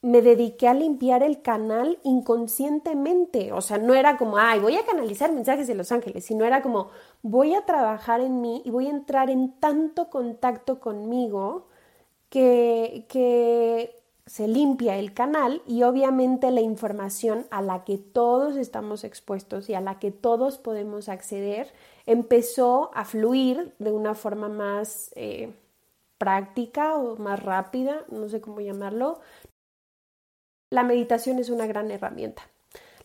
me dediqué a limpiar el canal inconscientemente. O sea, no era como, ay, voy a canalizar mensajes de los ángeles, sino era como, voy a trabajar en mí y voy a entrar en tanto contacto conmigo que, se limpia el canal y obviamente la información a la que todos estamos expuestos y a la que todos podemos acceder empezó a fluir de una forma más eh, práctica o más rápida, no sé cómo llamarlo. La meditación es una gran herramienta.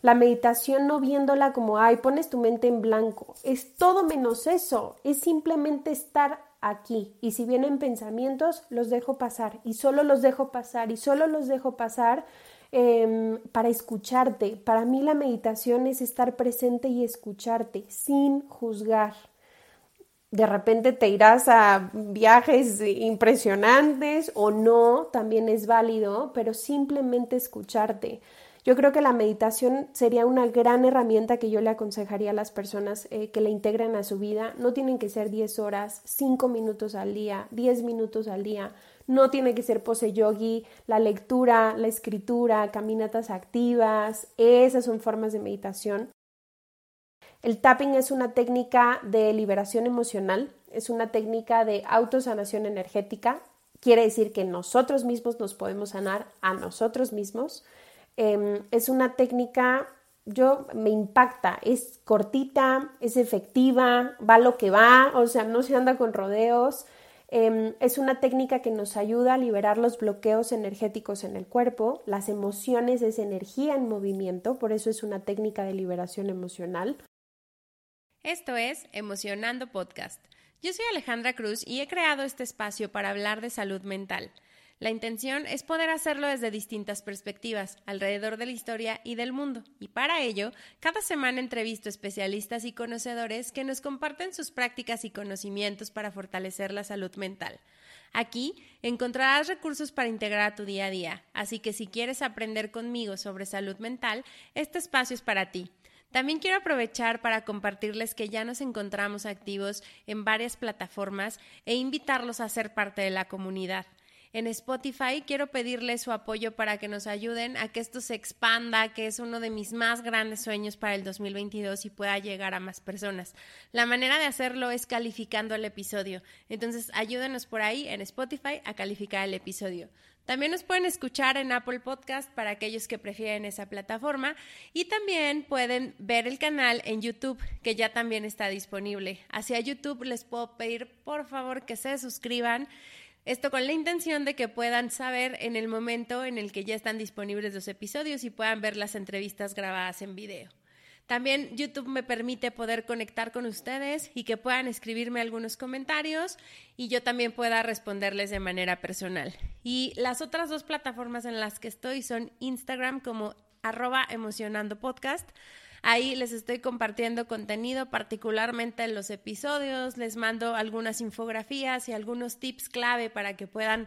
La meditación no viéndola como, ay, pones tu mente en blanco, es todo menos eso, es simplemente estar aquí. Y si vienen pensamientos, los dejo pasar y solo los dejo pasar y solo los dejo pasar em, para escucharte. Para mí la meditación es estar presente y escucharte sin juzgar. De repente te irás a viajes impresionantes o no, también es válido, pero simplemente escucharte. Yo creo que la meditación sería una gran herramienta que yo le aconsejaría a las personas eh, que la integren a su vida. No tienen que ser 10 horas, 5 minutos al día, 10 minutos al día. No tiene que ser pose yogi, la lectura, la escritura, caminatas activas. Esas son formas de meditación. El tapping es una técnica de liberación emocional, es una técnica de autosanación energética. Quiere decir que nosotros mismos nos podemos sanar a nosotros mismos. Em, es una técnica, yo me impacta, es cortita, es efectiva, va lo que va, o sea, no se anda con rodeos. Em, es una técnica que nos ayuda a liberar los bloqueos energéticos en el cuerpo. Las emociones es energía en movimiento, por eso es una técnica de liberación emocional. Esto es Emocionando Podcast. Yo soy Alejandra Cruz y he creado este espacio para hablar de salud mental. La intención es poder hacerlo desde distintas perspectivas, alrededor de la historia y del mundo, y para ello, cada semana entrevisto especialistas y conocedores que nos comparten sus prácticas y conocimientos para fortalecer la salud mental. Aquí encontrarás recursos para integrar a tu día a día, así que si quieres aprender conmigo sobre salud mental, este espacio es para ti. También quiero aprovechar para compartirles que ya nos encontramos activos en varias plataformas e invitarlos a ser parte de la comunidad en Spotify. Quiero pedirles su apoyo para que nos ayuden a que esto se expanda, que es uno de mis más grandes sueños para el 2022 y pueda llegar a más personas. La manera de hacerlo es calificando el episodio. Entonces, ayúdenos por ahí en Spotify a calificar el episodio. También nos pueden escuchar en Apple Podcast para aquellos que prefieren esa plataforma y también pueden ver el canal en YouTube que ya también está disponible. Hacia YouTube les puedo pedir por favor que se suscriban esto con la intención de que puedan saber en el momento en el que ya están disponibles los episodios y puedan ver las entrevistas grabadas en video. También YouTube me permite poder conectar con ustedes y que puedan escribirme algunos comentarios y yo también pueda responderles de manera personal. Y las otras dos plataformas en las que estoy son Instagram como arroba emocionando podcast Ahí les estoy compartiendo contenido, particularmente en los episodios, les mando algunas infografías y algunos tips clave para que puedan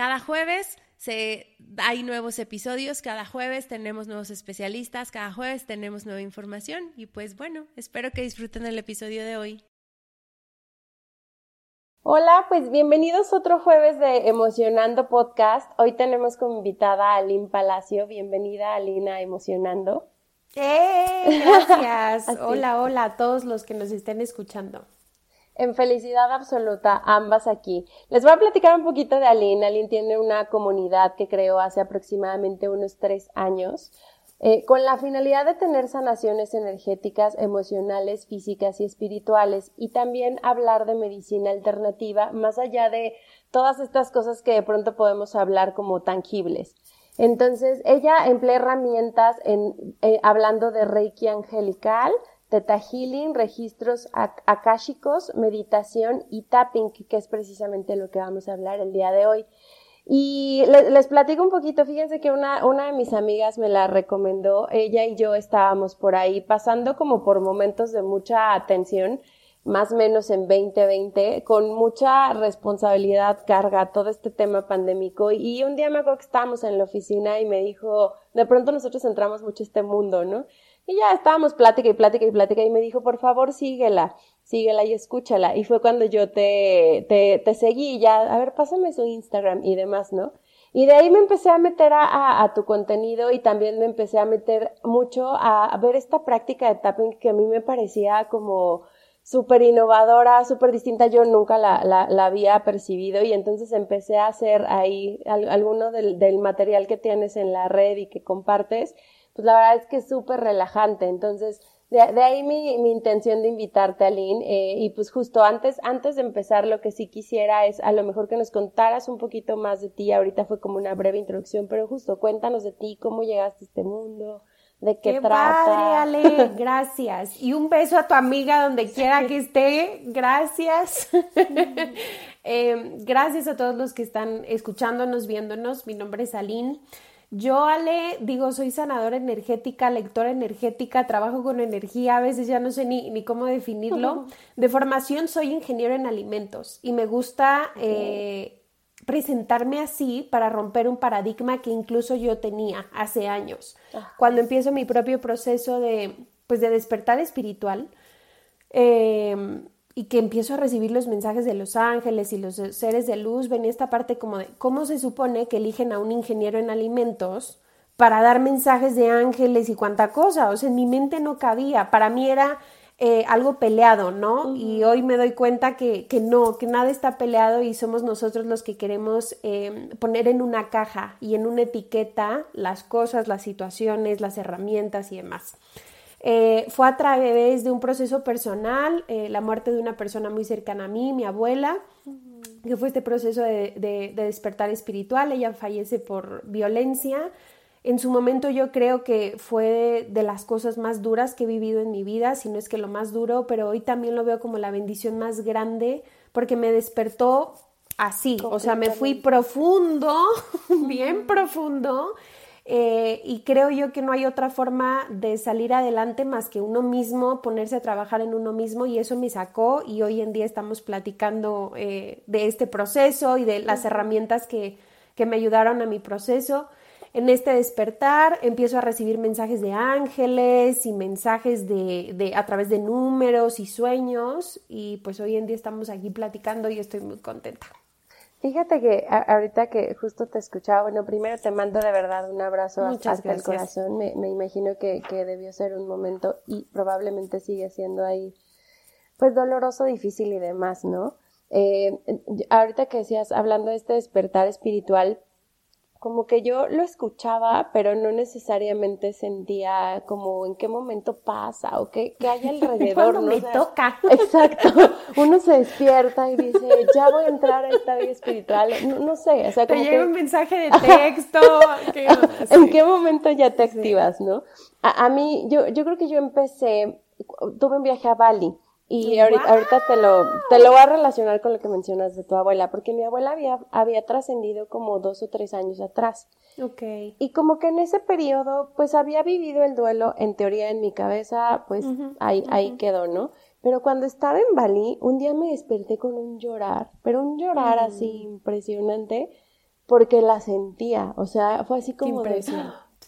Cada jueves se, hay nuevos episodios, cada jueves tenemos nuevos especialistas, cada jueves tenemos nueva información y pues bueno, espero que disfruten el episodio de hoy. Hola, pues bienvenidos otro jueves de Emocionando Podcast. Hoy tenemos como invitada a Aline Palacio. Bienvenida, Alina, Emocionando. ¡Eh! Gracias. hola, hola a todos los que nos estén escuchando en felicidad absoluta, ambas aquí. Les voy a platicar un poquito de Aline. Aline tiene una comunidad que creó hace aproximadamente unos tres años. Eh, con la finalidad de tener sanaciones energéticas, emocionales, físicas y espirituales, y también hablar de medicina alternativa, más allá de todas estas cosas que de pronto podemos hablar como tangibles. Entonces, ella emplea herramientas en, eh, hablando de Reiki angelical, Teta Healing, registros akáshicos, meditación y tapping, que es precisamente lo que vamos a hablar el día de hoy. Y les, platico un poquito, fíjense que una, una de mis amigas me la recomendó, ella y yo estábamos por ahí pasando como por momentos de mucha atención, más o menos en 2020, con mucha responsabilidad, carga, todo este tema pandémico. Y un día me acuerdo que estábamos en la oficina y me dijo, de pronto nosotros entramos mucho a este mundo, ¿no? Y ya estábamos plática y plática y plática y me dijo, por favor, síguela, síguela y escúchala. Y fue cuando yo te, te, te seguí ya, a ver, pásame su Instagram y demás, ¿no? Y de ahí me empecé a meter a, a, tu contenido y también me empecé a meter mucho a, ver esta práctica de tapping que a mí me parecía como súper innovadora, súper distinta. Yo nunca la, la, la, había percibido y entonces empecé a hacer ahí alguno del, del material que tienes en la red y que compartes pues la verdad es que es súper relajante. Entonces, de, ahí mi, mi, intención de invitarte, Aline. Eh, y pues justo antes, antes de empezar, lo que sí quisiera es a lo mejor que nos contaras un poquito más de ti. Ahorita fue como una breve introducción, pero justo cuéntanos de ti, cómo llegaste a este mundo. ¿De qué, qué trata? Padre, Ale, gracias. Y un beso a tu amiga donde quiera que esté. Gracias. eh, gracias a todos los que están escuchándonos, viéndonos. Mi nombre es Aline. Yo, Ale, digo, soy sanadora energética, lectora energética, trabajo con energía, a veces ya no sé ni, ni cómo definirlo. De formación soy ingeniero en alimentos y me gusta eh, presentarme así para romper un paradigma que incluso yo tenía hace años. Cuando empiezo mi propio proceso de, pues, de despertar espiritual, eh, y que empiezo a recibir los mensajes de los ángeles y los seres de luz, venía esta parte como de cómo se supone que eligen a un ingeniero en alimentos para dar mensajes de ángeles y cuánta cosa, o sea, en mi mente no cabía, para mí era eh, algo peleado, ¿no? Y hoy me doy cuenta que, que, no, que nada está peleado y somos nosotros los que queremos em, poner en una caja y en una etiqueta las cosas, las situaciones, las herramientas y demás. Eh, fue a través de un proceso personal, eh, la muerte de una persona muy cercana a mí, mi abuela, que fue este proceso de, despertar espiritual. Ella fallece por violencia. En su momento yo creo que fue de las cosas más duras que he vivido en mi vida, si no es que lo más duro, pero hoy también lo veo como la bendición más grande porque me despertó así, o sea, me fui profundo, bien profundo eh, y creo yo que no hay otra forma de salir adelante más que uno mismo, ponerse a trabajar en uno mismo y eso me sacó y hoy en día estamos platicando eh, de este proceso y de las herramientas que, que me ayudaron a mi proceso. En este despertar empiezo a recibir mensajes de ángeles y mensajes de, de, a través de números y sueños y pues hoy en día estamos aquí platicando y estoy muy contenta. Fíjate que ahorita que justo te escuchaba, bueno, primero te mando de verdad un abrazo hasta el corazón. Me, me imagino que, que, debió ser un momento y probablemente sigue siendo ahí, pues doloroso, difícil y demás, ¿no? Eh, ahorita que decías, hablando de este despertar espiritual, como que yo lo escuchaba, pero no necesariamente sentía como en qué momento pasa o qué, qué hay alrededor. ¿no? me toca. Exacto. Uno se despierta y dice, ya voy a entrar a esta vida espiritual. No, sé, o sea, como Te llega un mensaje de texto. ¿En qué momento ya te activas, no? A, a, mí, yo, yo creo que yo empecé, tuve un viaje a Bali y ahorita, te lo, te lo voy a relacionar con lo que mencionas de tu abuela, porque mi abuela había, había trascendido como dos o tres años atrás. Ok. Y como que en ese periodo, pues había vivido el duelo, en teoría en mi cabeza, pues ahí, ahí quedó, ¿no? Pero cuando estaba en Bali, un día me desperté con un llorar, pero un llorar así impresionante, porque la sentía, o sea, fue así como de,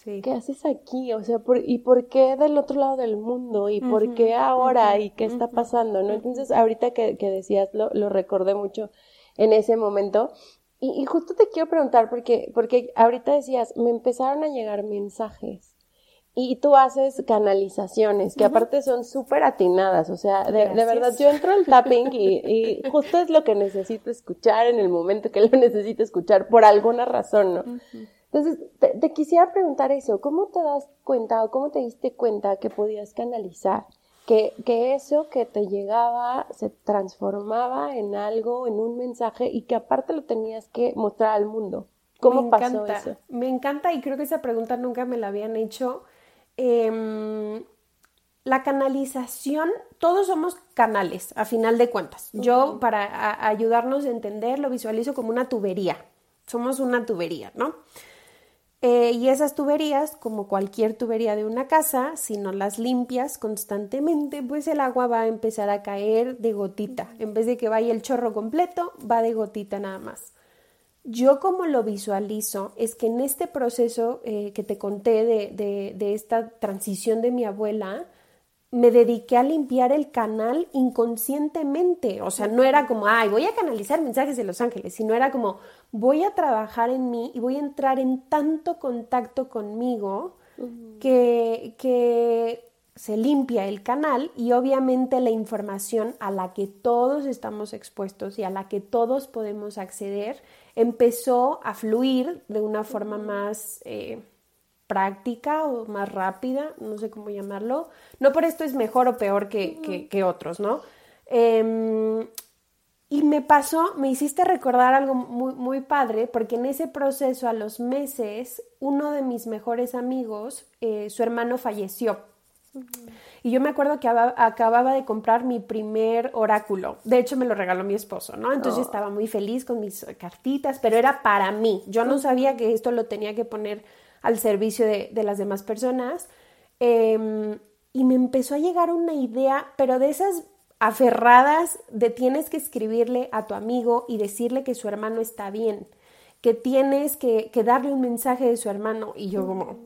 ¿Qué haces aquí? O sea, ¿y por qué del otro lado del mundo? ¿Y por qué ahora? ¿Y qué está pasando? ¿no? Entonces, ahorita que, que decías, lo, lo, recordé mucho en ese momento. Y, y, justo te quiero preguntar, porque, porque ahorita decías, me empezaron a llegar mensajes. Y tú haces canalizaciones, que aparte son súper atinadas, o sea, de, de, verdad, yo entro al tapping y, y, justo es lo que necesito escuchar en el momento que lo necesito escuchar, por alguna razón, ¿no? Entonces, te, quisiera preguntar eso, ¿cómo te das cuenta o cómo te diste cuenta que podías canalizar? Que, que eso que te llegaba se transformaba en algo, en un mensaje y que aparte lo tenías que mostrar al mundo. ¿Cómo pasó eso? Me encanta y creo que esa pregunta nunca me la habían hecho. Em, la canalización, todos somos canales, a final de cuentas. Yo, para ayudarnos a entender, lo visualizo como una tubería. somos una tubería, ¿no? Eh, y esas tuberías, como cualquier tubería de una casa, si no las limpias constantemente, pues el agua va a empezar a caer de gotita. En vez de que vaya el chorro completo, va de gotita nada más. Yo como lo visualizo es que en este proceso eh, que te conté de, de esta transición de mi abuela, me dediqué a limpiar el canal inconscientemente. O sea, no era como, ay, voy a canalizar mensajes de Los Ángeles, sino era como, voy a trabajar en mí y voy a entrar en tanto contacto conmigo que, que se limpia el canal y obviamente la información a la que todos estamos expuestos y a la que todos podemos acceder empezó a fluir de una forma más... Eh, práctica o más rápida, no sé cómo llamarlo. No por esto es mejor o peor que, que, otros, ¿no? Em, y me pasó, me hiciste recordar algo muy, muy padre, porque en ese proceso, a los meses, uno de mis mejores amigos, eh, su hermano falleció. Y yo me acuerdo que acababa de comprar mi primer oráculo. De hecho, me lo regaló mi esposo, ¿no? Entonces oh. estaba muy feliz con mis cartitas, pero era para mí. Yo no sabía que esto lo tenía que poner al servicio de, las demás personas. Em, y me empezó a llegar una idea, pero de esas aferradas de tienes que escribirle a tu amigo y decirle que su hermano está bien, que tienes que, que darle un mensaje de su hermano. Y yo como,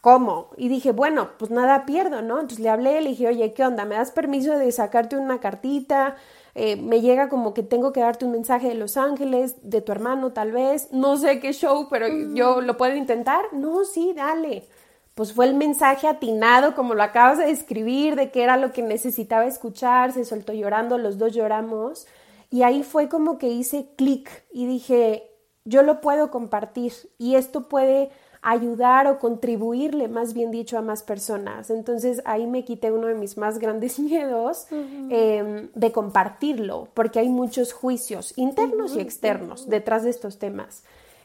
¿cómo? Y dije, bueno, pues nada pierdo, ¿no? Entonces le hablé, le dije, oye, ¿qué onda? ¿Me das permiso de sacarte una cartita? Eh, me llega como que tengo que darte un mensaje de Los Ángeles, de tu hermano tal vez, no sé qué show, pero yo lo puedo intentar. No, sí, dale. Pues fue el mensaje atinado, como lo acabas de describir, de que era lo que necesitaba escuchar, se soltó llorando, los dos lloramos. Y ahí fue como que hice clic y dije, yo lo puedo compartir y esto puede ayudar o contribuirle, más bien dicho, a más personas. Entonces ahí me quité uno de mis más grandes miedos em, de compartirlo, porque hay muchos juicios internos y externos detrás de estos temas.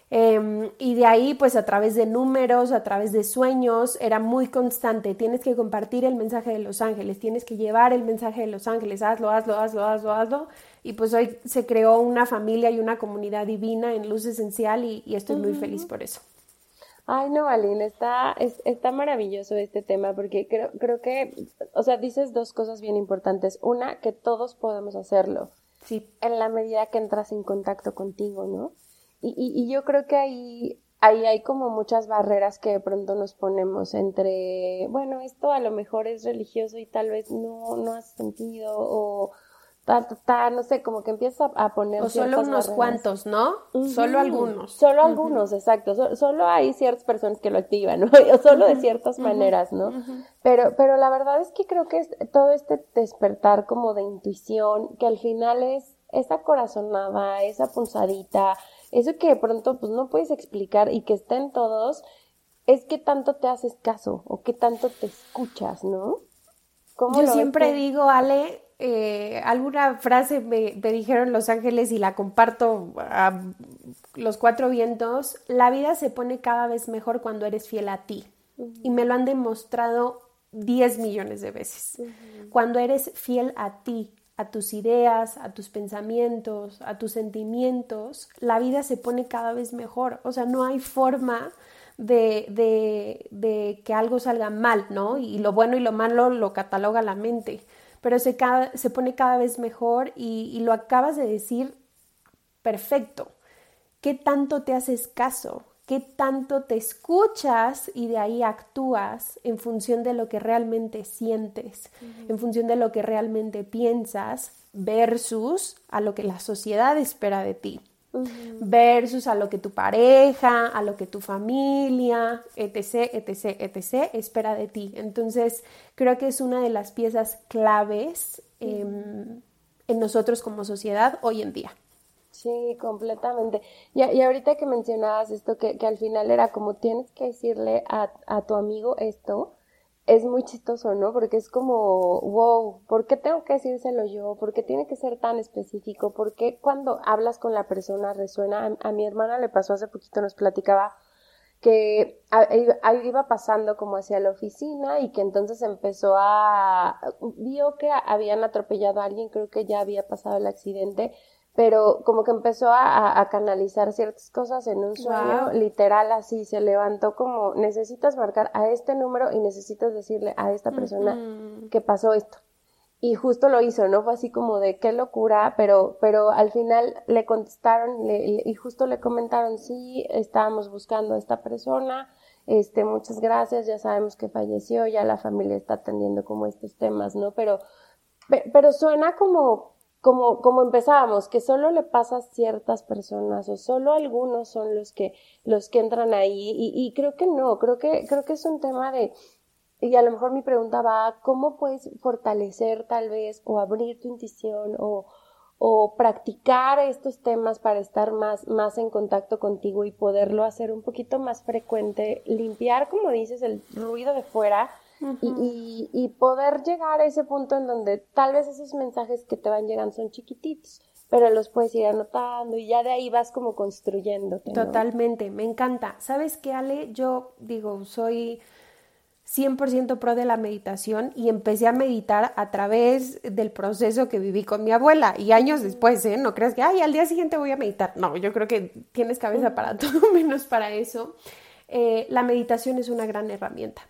Em, y de ahí, pues a través de números, a través de sueños, era muy constante. Tienes que compartir el mensaje de los ángeles, tienes que llevar el mensaje de los ángeles, hazlo, hazlo, hazlo, hazlo, hazlo. Y pues hoy se creó una familia y una comunidad divina en luz esencial y, estoy muy feliz por eso. Ay, no, Aline, está, está maravilloso este tema porque creo, creo que, o sea, dices dos cosas bien importantes. Una, que todos podemos hacerlo. Sí. En la medida que entras en contacto contigo, ¿no? Y, y, yo creo que ahí, ahí hay como muchas barreras que de pronto nos ponemos entre, bueno, esto a lo mejor es religioso y tal vez no, no hace sentido o no sé, como que empieza a poner. O solo unos cuantos, ¿no? Solo algunos. Solo algunos, exacto. solo hay ciertas personas que lo activan, ¿no? O solo de ciertas maneras, ¿no? Pero, pero la verdad es que creo que es todo este despertar como de intuición, que al final es esa corazonada, esa punzadita, eso que de pronto pues no puedes explicar y que está en todos, es que tanto te haces caso o que tanto te escuchas, ¿no? Yo siempre digo, Ale, eh, alguna frase me, dijeron Los Ángeles y la comparto a los cuatro vientos, la vida se pone cada vez mejor cuando eres fiel a ti. Y me lo han demostrado 10 millones de veces. Cuando eres fiel a ti, a tus ideas, a tus pensamientos, a tus sentimientos, la vida se pone cada vez mejor. O sea, no hay forma de, de, de que algo salga mal, ¿no? Y lo bueno y lo malo lo cataloga la mente pero se, se pone cada vez mejor y, lo acabas de decir perfecto. ¿Qué tanto te haces caso? ¿Qué tanto te escuchas y de ahí actúas en función de lo que realmente sientes, en función de lo que realmente piensas versus a lo que la sociedad espera de ti? Versus a lo que tu pareja, a lo que tu familia, etc., etc., etc., espera de ti. Entonces, creo que es una de las piezas claves em, en nosotros como sociedad hoy en día. Sí, completamente. Y, y ahorita que mencionabas esto, que, que, al final era como tienes que decirle a, a tu amigo esto, es muy chistoso, ¿no? Porque es como, wow, ¿por qué tengo que decírselo yo? ¿Por qué tiene que ser tan específico? ¿Por qué cuando hablas con la persona resuena? A, mi hermana le pasó hace poquito, nos platicaba que iba pasando como hacia la oficina y que entonces empezó a, vio que habían atropellado a alguien, creo que ya había pasado el accidente, pero como que empezó a, canalizar ciertas cosas en un sueño, literal así, se levantó como, necesitas marcar a este número y necesitas decirle a esta persona que pasó esto. Y justo lo hizo, ¿no? Fue así como de qué locura, pero, pero al final le contestaron y justo le comentaron, sí, estábamos buscando a esta persona, este, muchas gracias, ya sabemos que falleció, ya la familia está atendiendo como estos temas, ¿no? Pero, pero suena como, como, como empezábamos, que solo le pasa a ciertas personas o solo algunos son los que, los que entran ahí. Y, y creo que no, creo que, creo que es un tema de, y a lo mejor mi pregunta va, ¿cómo puedes fortalecer tal vez o abrir tu intuición o, o practicar estos temas para estar más, más en contacto contigo y poderlo hacer un poquito más frecuente, limpiar, como dices, el ruido de fuera y, y, poder llegar a ese punto en donde tal vez esos mensajes que te van llegando son chiquititos, pero los puedes ir anotando y ya de ahí vas como construyendo. Totalmente, me encanta. ¿Sabes qué, Ale? Yo digo, soy 100% pro de la meditación y empecé a meditar a través del proceso que viví con mi abuela y años después, ¿eh? No creas que, ay, al día siguiente voy a meditar. No, yo creo que tienes cabeza para todo menos para eso. Eh, la meditación es una gran herramienta.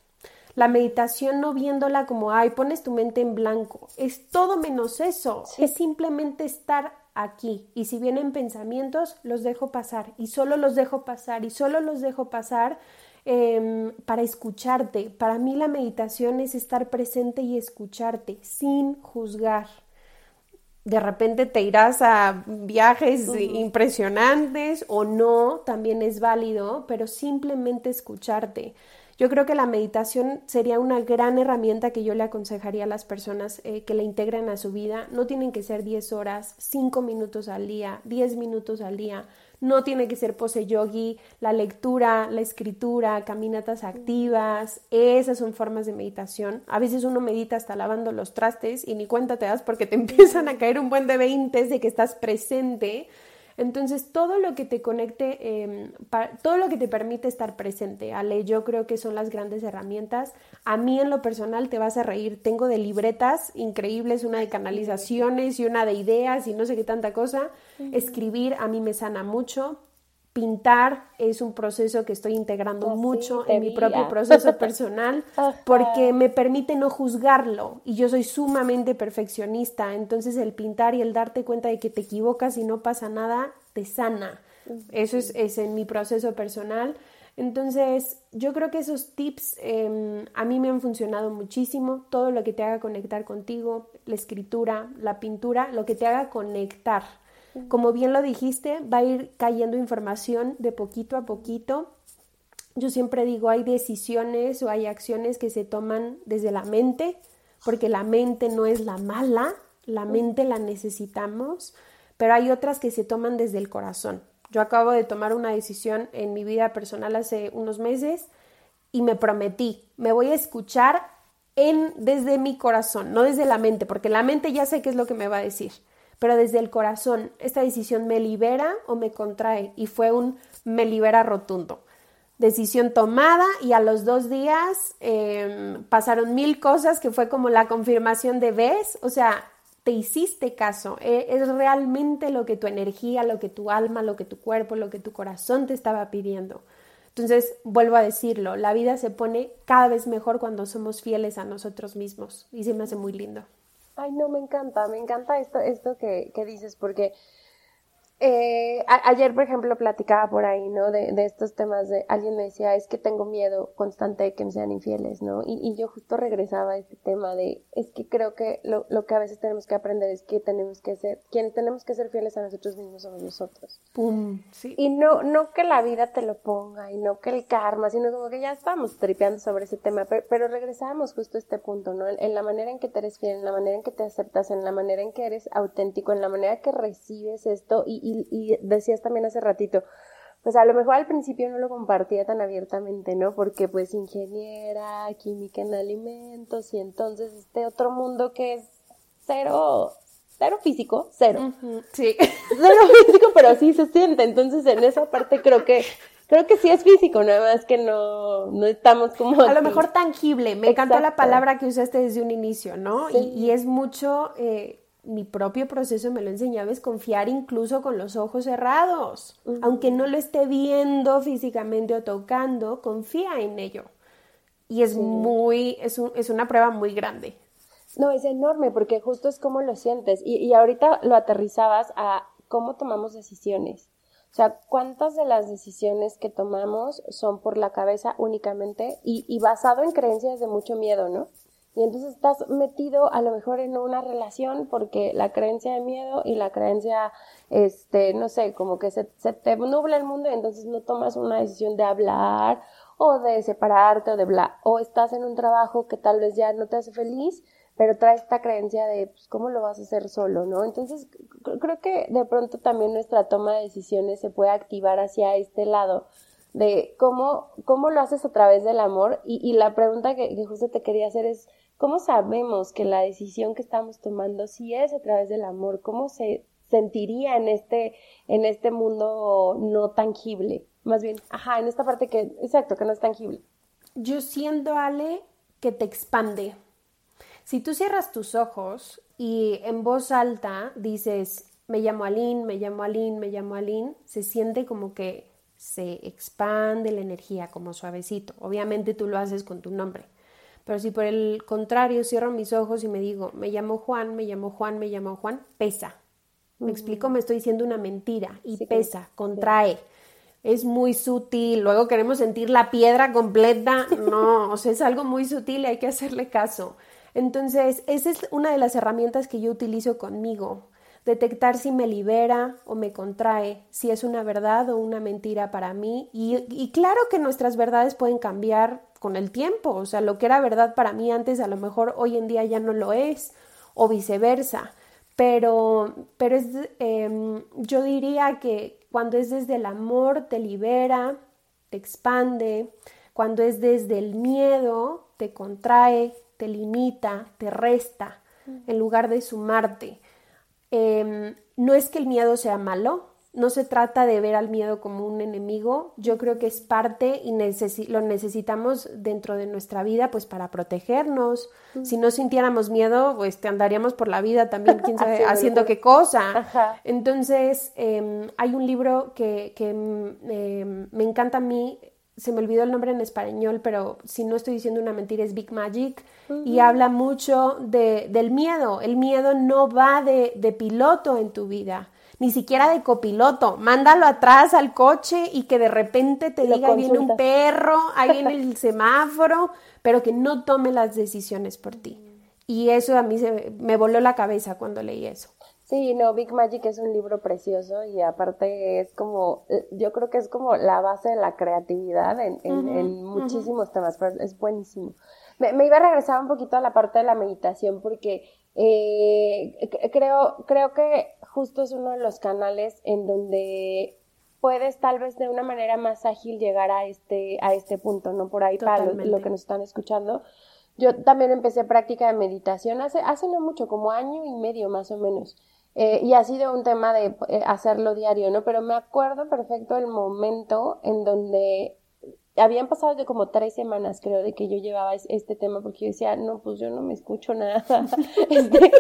La meditación no viéndola como, ay, pones tu mente en blanco. Es todo menos eso. Es simplemente estar aquí. Y si vienen pensamientos, los dejo pasar. Y solo los dejo pasar. Y solo los dejo pasar Em, para escucharte. Para mí la meditación es estar presente y escucharte sin juzgar. De repente te irás a viajes impresionantes o no, también es válido, pero simplemente escucharte. Yo creo que la meditación sería una gran herramienta que yo le aconsejaría a las personas eh, que la integren a su vida. No tienen que ser 10 horas, 5 minutos al día, 10 minutos al día no tiene que ser pose yogi, la lectura, la escritura, caminatas activas, esas son formas de meditación. A veces uno medita hasta lavando los trastes y ni cuenta te das porque te empiezan a caer un buen de veintes de que estás presente entonces, todo lo que te conecte, em, todo lo que te permite estar presente, Ale, yo creo que son las grandes herramientas. A mí en lo personal te vas a reír. Tengo de libretas increíbles, una de canalizaciones y una de ideas y no sé qué tanta cosa. Escribir a mí me sana mucho. Pintar es un proceso que estoy integrando mucho en mi propio proceso personal porque me permite no juzgarlo y yo soy sumamente perfeccionista, entonces el pintar y el darte cuenta de que te equivocas y no pasa nada, te sana. Eso es, es en mi proceso personal. Entonces, yo creo que esos tips em, a mí me han funcionado muchísimo. Todo lo que te haga conectar contigo, la escritura, la pintura, lo que te haga conectar como bien lo dijiste, va a ir cayendo información de poquito a poquito. Yo siempre digo, hay decisiones o hay acciones que se toman desde la mente, porque la mente no es la mala, la mente la necesitamos, pero hay otras que se toman desde el corazón. Yo acabo de tomar una decisión en mi vida personal hace unos meses y me prometí, me voy a escuchar en desde mi corazón, no desde la mente, porque la mente ya sé qué es lo que me va a decir pero desde el corazón, ¿esta decisión me libera o me contrae? Y fue un me libera rotundo. Decisión tomada y a los dos días em, pasaron mil cosas que fue como la confirmación de ves, o sea, te hiciste caso, e, es realmente lo que tu energía, lo que tu alma, lo que tu cuerpo, lo que tu corazón te estaba pidiendo. Entonces, vuelvo a decirlo, la vida se pone cada vez mejor cuando somos fieles a nosotros mismos y se me hace muy lindo. Ay, no, me encanta, me encanta esto, esto que, que dices, porque eh, ayer, por ejemplo, platicaba por ahí, ¿no? De, de, estos temas de, alguien me decía, es que tengo miedo constante de que me sean infieles, ¿no? Y, y yo justo regresaba a este tema de, es que creo que lo, lo, que a veces tenemos que aprender es que tenemos que ser, quienes tenemos que ser fieles a nosotros mismos somos nosotros. ¡Pum! Sí. Y no, no que la vida te lo ponga, y no que el karma, sino como que ya estamos tripeando sobre ese tema, pero, pero regresábamos justo a este punto, ¿no? En, en la manera en que te eres fiel, en la manera en que te aceptas, en la manera en que eres auténtico, en la manera que recibes esto y y, decías también hace ratito, pues a lo mejor al principio no lo compartía tan abiertamente, ¿no? Porque pues ingeniera, química en alimentos y entonces este otro mundo que es cero, cero físico, cero. sí. Cero físico, pero sí se siente. Entonces en esa parte creo que creo que sí es físico, nada más que no, no estamos como... A lo mejor tangible, me encantó la palabra que usaste desde un inicio, ¿no? Y, y, es mucho, eh, mi propio proceso me lo enseñaba es confiar incluso con los ojos cerrados. Aunque no lo esté viendo físicamente o tocando, confía en ello. Y es muy, es, es una prueba muy grande. No, es enorme porque justo es como lo sientes. Y, y ahorita lo aterrizabas a cómo tomamos decisiones. O sea, ¿cuántas de las decisiones que tomamos son por la cabeza únicamente y, y basado en creencias de mucho miedo, ¿no? Y entonces estás metido a lo mejor en una relación porque la creencia de miedo y la creencia, este, no sé, como que se, se te nubla el mundo y entonces no tomas una decisión de hablar o de separarte o de bla, o estás en un trabajo que tal vez ya no te hace feliz, pero trae esta creencia de, pues, ¿cómo lo vas a hacer solo, no? Entonces, creo que de pronto también nuestra toma de decisiones se puede activar hacia este lado de cómo, cómo lo haces a través del amor y, y la pregunta que, que justo te quería hacer es, ¿Cómo sabemos que la decisión que estamos tomando sí es a través del amor? ¿Cómo se sentiría en este, en este mundo no tangible? Más bien, ajá, en esta parte que, exacto, que no es tangible. Yo siento, Ale, que te expande. Si tú cierras tus ojos y en voz alta dices, me llamo Aline, me llamo Aline, me llamo Aline, se siente como que se expande la energía como suavecito. Obviamente tú lo haces con tu nombre. Pero si por el contrario cierro mis ojos y me digo, me llamo Juan, me llamo Juan, me llamo Juan, pesa. Me explico, me estoy diciendo una mentira y pesa, contrae. Es muy sutil, luego queremos sentir la piedra completa. No, o sea, es algo muy sutil y hay que hacerle caso. Entonces, esa es una de las herramientas que yo utilizo conmigo. Detectar si me libera o me contrae, si es una verdad o una mentira para mí. Y, y claro que nuestras verdades pueden cambiar con el tiempo. O sea, lo que era verdad para mí antes, a lo mejor hoy en día ya no lo es, o viceversa. Pero, pero es, em, yo diría que cuando es desde el amor te libera, te expande, cuando es desde el miedo te contrae, te limita, te resta, en lugar de sumarte. Em, no es que el miedo sea malo, no se trata de ver al miedo como un enemigo, yo creo que es parte y lo necesitamos dentro de nuestra vida pues para protegernos. Si no sintiéramos miedo, pues te andaríamos por la vida también, quién sabe, haciendo qué cosa. Entonces, em, hay un libro que, em, me encanta a mí, se me olvidó el nombre en español, pero si no estoy diciendo una mentira es Big Magic y habla mucho de, del miedo. El miedo no va de, de piloto en tu vida ni siquiera de copiloto. Mándalo atrás al coche y que de repente te diga ahí viene un perro, ahí viene el semáforo, pero que no tome las decisiones por ti. Y eso a mí se, me voló la cabeza cuando leí eso. Sí, no, Big Magic es un libro precioso y aparte es como, yo creo que es como la base de la creatividad en, en, muchísimos temas, pero es buenísimo. Me, me, iba a regresar un poquito a la parte de la meditación porque eh, creo, creo que justo es uno de los canales en donde puedes tal vez de una manera más ágil llegar a este, a este punto, ¿no? Por ahí para lo, que nos están escuchando. Yo también empecé práctica de meditación hace, hace no mucho, como año y medio más o menos. Eh, y ha sido un tema de eh, hacerlo diario, ¿no? Pero me acuerdo perfecto el momento en donde habían pasado de como tres semanas, creo, de que yo llevaba este tema, porque yo decía, no, pues yo no me escucho nada. Este,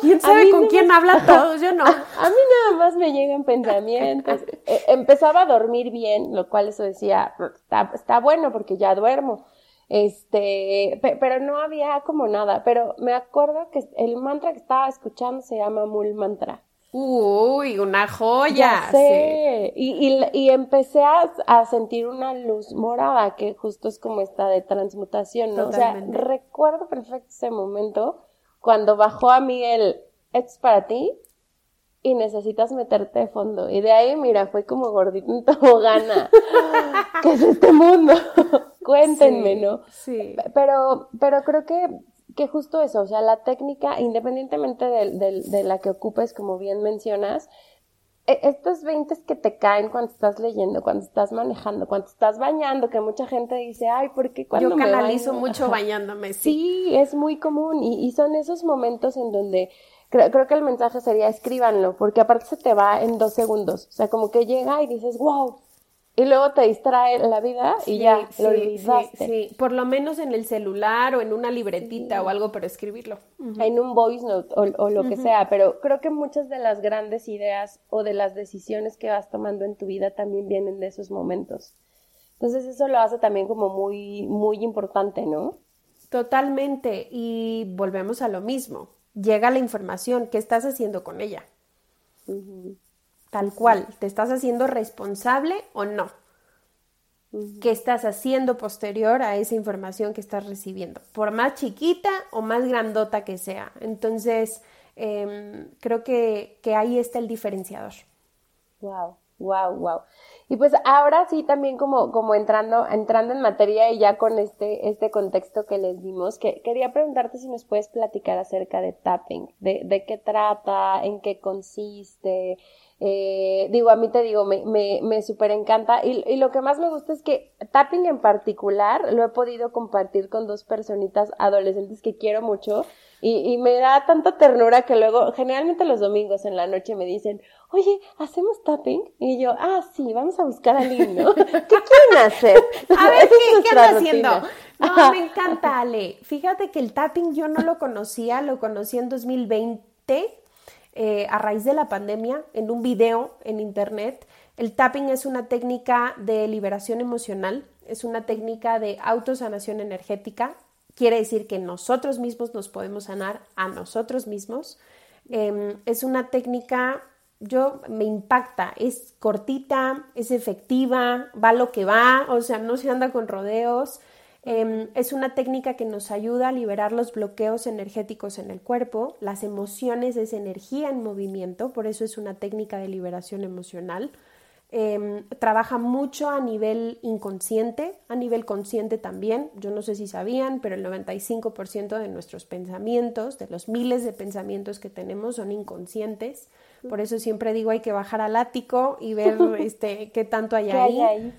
¿Quién sabe con quién habla todos? Yo no. A, mí nada más me llegan pensamientos. Eh, empezaba a dormir bien, lo cual eso decía, está, está bueno porque ya duermo. Este, pero no había como nada. Pero me acuerdo que el mantra que estaba escuchando se llama Mul Mantra. Uy, una joya. Sí. Y, y, empecé a, sentir una luz morada, que justo es como esta de transmutación, ¿no? O sea, recuerdo perfecto ese momento cuando bajó a mí el, es para ti y necesitas meterte de fondo. Y de ahí, mira, fue como gordito en tobogana. ¿Qué es este mundo? Cuéntenme, ¿no? Sí. Pero, pero creo que que justo eso, o sea, la técnica, independientemente de, de, la que ocupes, como bien mencionas, e, estos 20 que te caen cuando estás leyendo, cuando estás manejando, cuando estás bañando, que mucha gente dice, ay, ¿por qué cuando Yo canalizo mucho bañándome, sí. Sí, es muy común y, y son esos momentos en donde creo, creo, que el mensaje sería escríbanlo, porque aparte se te va en dos segundos, o sea, como que llega y dices, wow, y luego te distrae la vida y ya lo olvidaste. Sí, por lo menos en el celular o en una libretita o algo para escribirlo. En un voice note o, lo que sea, pero creo que muchas de las grandes ideas o de las decisiones que vas tomando en tu vida también vienen de esos momentos. Entonces eso lo hace también como muy, muy importante, ¿no? Totalmente. Y volvemos a lo mismo. Llega la información, ¿qué estás haciendo con ella? Tal cual, ¿te estás haciendo responsable o no? ¿Qué estás haciendo posterior a esa información que estás recibiendo? Por más chiquita o más grandota que sea. Entonces, em, creo que, que ahí está el diferenciador. Wow, wow, wow. Y pues ahora sí también como, como entrando, entrando en materia y ya con este, este contexto que les dimos, que quería preguntarte si nos puedes platicar acerca de tapping, de, de qué trata, en qué consiste, eh, digo, a mí te digo, me, me, me súper encanta. Y, y, lo que más me gusta es que tapping en particular lo he podido compartir con dos personitas adolescentes que quiero mucho. Y, y me da tanta ternura que luego, generalmente los domingos en la noche me dicen, oye, ¿hacemos tapping? Y yo, ah, sí, vamos a buscar al niño. ¿Qué quieren hacer? A ver, ¿qué, ¿qué anda haciendo? No, me encanta, Ale. Fíjate que el tapping yo no lo conocía, lo conocí en 2020 eh, a raíz de la pandemia en un video en internet. El tapping es una técnica de liberación emocional, es una técnica de autosanación energética. Quiere decir que nosotros mismos nos podemos sanar a nosotros mismos. Em, es una técnica, yo me impacta, es cortita, es efectiva, va lo que va, o sea, no se anda con rodeos. Em, es una técnica que nos ayuda a liberar los bloqueos energéticos en el cuerpo. Las emociones es energía en movimiento, por eso es una técnica de liberación emocional. Em, trabaja mucho a nivel inconsciente, a nivel consciente también. Yo no sé si sabían, pero el 95% de nuestros pensamientos, de los miles de pensamientos que tenemos, son inconscientes. Por eso siempre digo hay que bajar al ático y ver este, qué tanto hay ahí.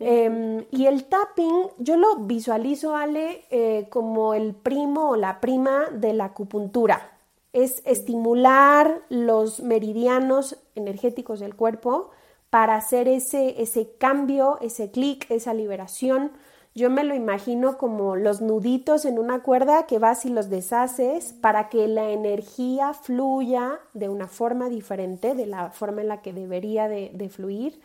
Em, y el tapping, yo lo visualizo, Ale, eh, como el primo o la prima de la acupuntura. Es estimular los meridianos energéticos del cuerpo para hacer ese, ese cambio, ese clic, esa liberación. Yo me lo imagino como los nuditos en una cuerda que vas y los deshaces para que la energía fluya de una forma diferente, de la forma en la que debería de, fluir.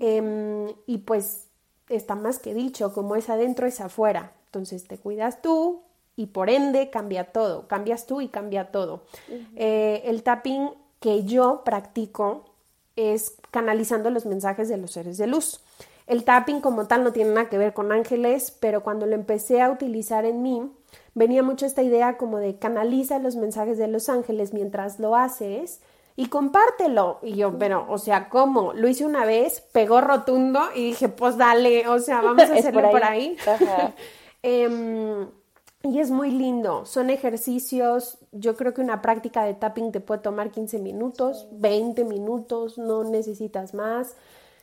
Em, y pues está más que dicho, como es adentro es afuera. Entonces te cuidas tú y por ende cambia todo, cambias tú y cambia todo. Eh, el tapping que yo practico es canalizando los mensajes de los seres de luz. El tapping como tal no tiene nada que ver con ángeles, pero cuando lo empecé a utilizar en mí, venía mucho esta idea como de canaliza los mensajes de los ángeles mientras lo haces y compártelo. Y yo, pero, o sea, ¿cómo? Lo hice una vez, pegó rotundo y dije, pues dale, o sea, vamos a hacerlo por ahí. Em, y es muy lindo, son ejercicios, yo creo que una práctica de tapping te puede tomar 15 minutos, 20 minutos, no necesitas más.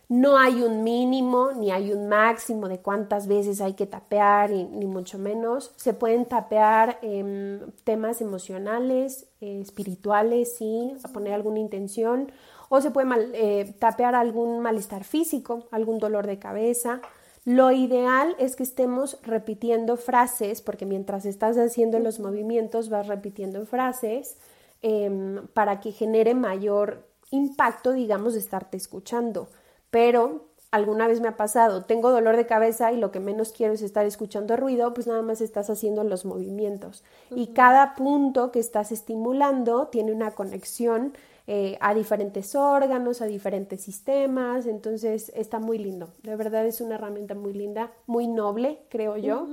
No hay un mínimo ni hay un máximo de cuántas veces hay que tapear, ni mucho menos. Se pueden tapear em, temas emocionales, eh, espirituales, sí, a poner alguna intención. O se puede eh, tapear algún malestar físico, algún dolor de cabeza. Lo ideal es que estemos repitiendo frases, porque mientras estás haciendo los movimientos vas repitiendo frases em, para que genere mayor impacto, digamos, de estarte escuchando. Pero alguna vez me ha pasado, tengo dolor de cabeza y lo que menos quiero es estar escuchando ruido, pues nada más estás haciendo los movimientos. Y cada punto que estás estimulando tiene una conexión eh, a diferentes órganos, a diferentes sistemas, entonces está muy lindo. De verdad es una herramienta muy linda, muy noble, creo yo.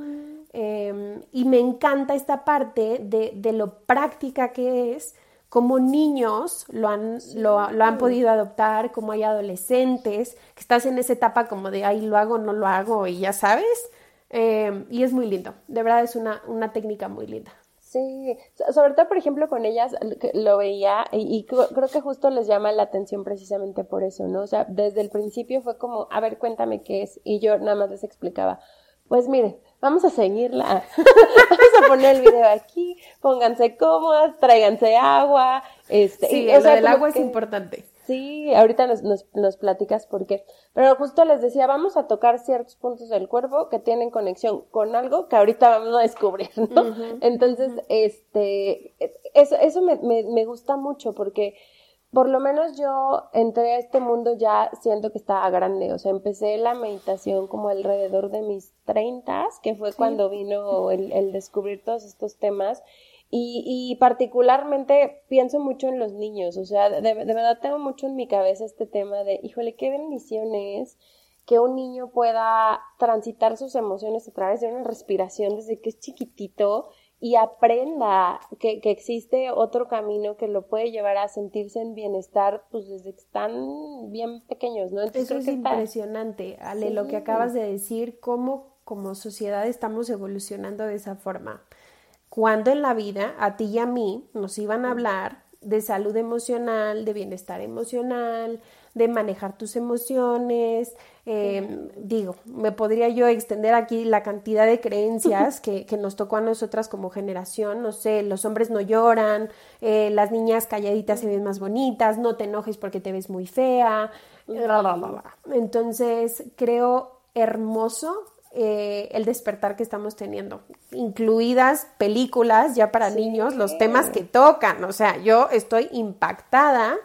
Em, y me encanta esta parte de, de lo práctica que es como niños lo han, lo, han podido adoptar, como hay adolescentes, que estás en esa etapa como de, ay, lo hago, no lo hago, y ya sabes. Eh, y es muy lindo, de verdad es una, una técnica muy linda. Sí, sobre todo, por ejemplo, con ellas lo veía y, creo que justo les llama la atención precisamente por eso, ¿no? O sea, desde el principio fue como, a ver, cuéntame qué es, y yo nada más les explicaba, pues mire, vamos a seguirla. vamos a poner el video aquí, pónganse cómodas, tráiganse agua. Este, sí, o sea, del agua es importante. Sí, ahorita nos, nos, nos platicas por qué. Pero justo les decía, vamos a tocar ciertos puntos del cuerpo que tienen conexión con algo que ahorita vamos a descubrir, ¿no? Entonces, este, eso, eso me, me, me gusta mucho porque por lo menos yo entré a este mundo ya siento que estaba grande, o sea, empecé la meditación como alrededor de mis treintas, que fue cuando vino el, el, descubrir todos estos temas, y, y, particularmente pienso mucho en los niños, o sea, de, de, verdad tengo mucho en mi cabeza este tema de, híjole, qué bendición es que un niño pueda transitar sus emociones a través de una respiración desde que es chiquitito y aprenda que, que, existe otro camino que lo puede llevar a sentirse en bienestar, pues desde que están bien pequeños, ¿no? Entonces, Eso es impresionante, Ale, sí. lo que acabas de decir, cómo como sociedad estamos evolucionando de esa forma cuando en la vida a ti y a mí nos iban a hablar de salud emocional, de bienestar emocional, de manejar tus emociones. Eh, digo, me podría yo extender aquí la cantidad de creencias que, que, nos tocó a nosotras como generación. No sé, los hombres no lloran, eh, las niñas calladitas se ven más bonitas, no te enojes porque te ves muy fea. Bla, bla, bla, Entonces, creo hermoso eh, el despertar que estamos teniendo, incluidas películas ya para sí. niños, los temas que tocan. O sea, yo estoy impactada,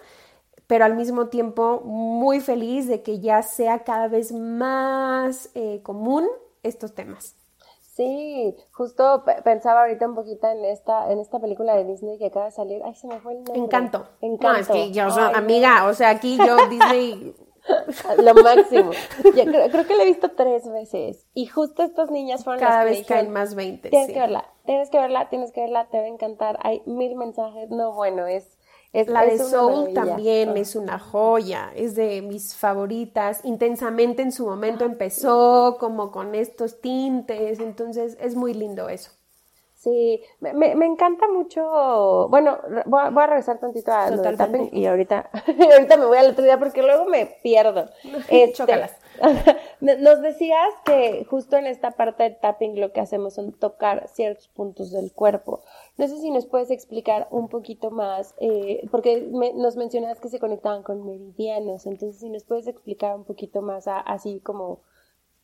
pero al mismo tiempo muy feliz de que ya sea cada vez más eh, común estos temas. Sí, justo pensaba ahorita un poquito en esta, en esta película de Disney que acaba de salir. Ay, se me fue el nombre. Encanto. Encanto. No, es que yo, Ay, amiga, no. o sea, aquí yo Disney lo máximo. Yo creo, creo, que la he visto tres veces. Y justo estas niñas fueron Cada las vez que caen más 20. Tienes sí. que verla, tienes que verla, tienes que verla, te va a encantar. Hay mil mensajes. No, bueno, es. es la es de Soul también oh. es una joya, es de mis favoritas. Intensamente en su momento empezó como con estos tintes, entonces es muy lindo eso. Sí, me, me, encanta mucho. Bueno, voy a, voy a regresar tantito a lo del tapping y ahorita, ahorita me voy a la otra idea porque luego me pierdo. Este, Chócalas. Nos decías que justo en esta parte del tapping lo que hacemos son tocar ciertos puntos del cuerpo. No sé si nos puedes explicar un poquito más, eh, porque me, nos mencionas que se conectaban con meridianos, entonces si nos puedes explicar un poquito más a, así como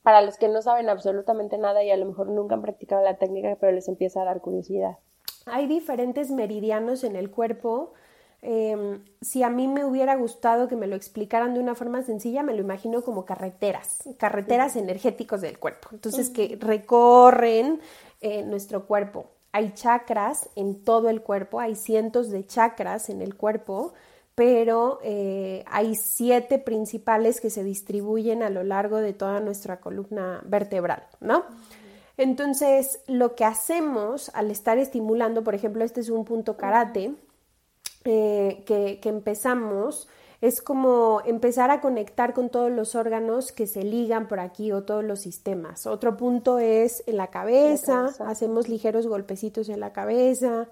para los que no saben absolutamente nada y a lo mejor nunca han practicado la técnica, pero les empieza a dar curiosidad. Hay diferentes meridianos en el cuerpo. Eh, si a mí me hubiera gustado que me lo explicaran de una forma sencilla, me lo imagino como carreteras, carreteras -huh. energéticos del cuerpo. Entonces, uh -huh. que recorren eh, nuestro cuerpo. Hay chakras en todo el cuerpo, hay cientos de chakras en el cuerpo pero eh, hay siete principales que se distribuyen a lo largo de toda nuestra columna vertebral, ¿no? Entonces, lo que hacemos al estar estimulando, por ejemplo, este es un punto karate, eh, que, que, empezamos, es como empezar a conectar con todos los órganos que se ligan por aquí o todos los sistemas. Otro punto es en la cabeza, la cabeza. hacemos ligeros golpecitos en la cabeza,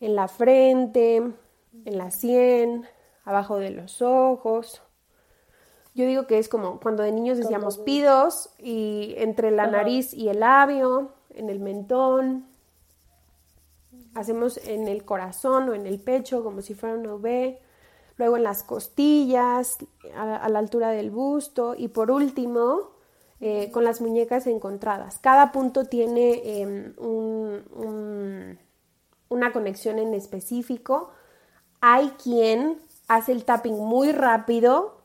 en la frente, en la sien, abajo de los ojos. Yo digo que es como cuando de niños decíamos pidos y entre la nariz y el labio, en el mentón. Hacemos en el corazón o en el pecho como si fuera una V. Luego en las costillas, a, a la altura del busto. Y por último, eh, con las muñecas encontradas. Cada punto tiene eh, un, un, una conexión en específico. Hay quien hace el tapping muy rápido.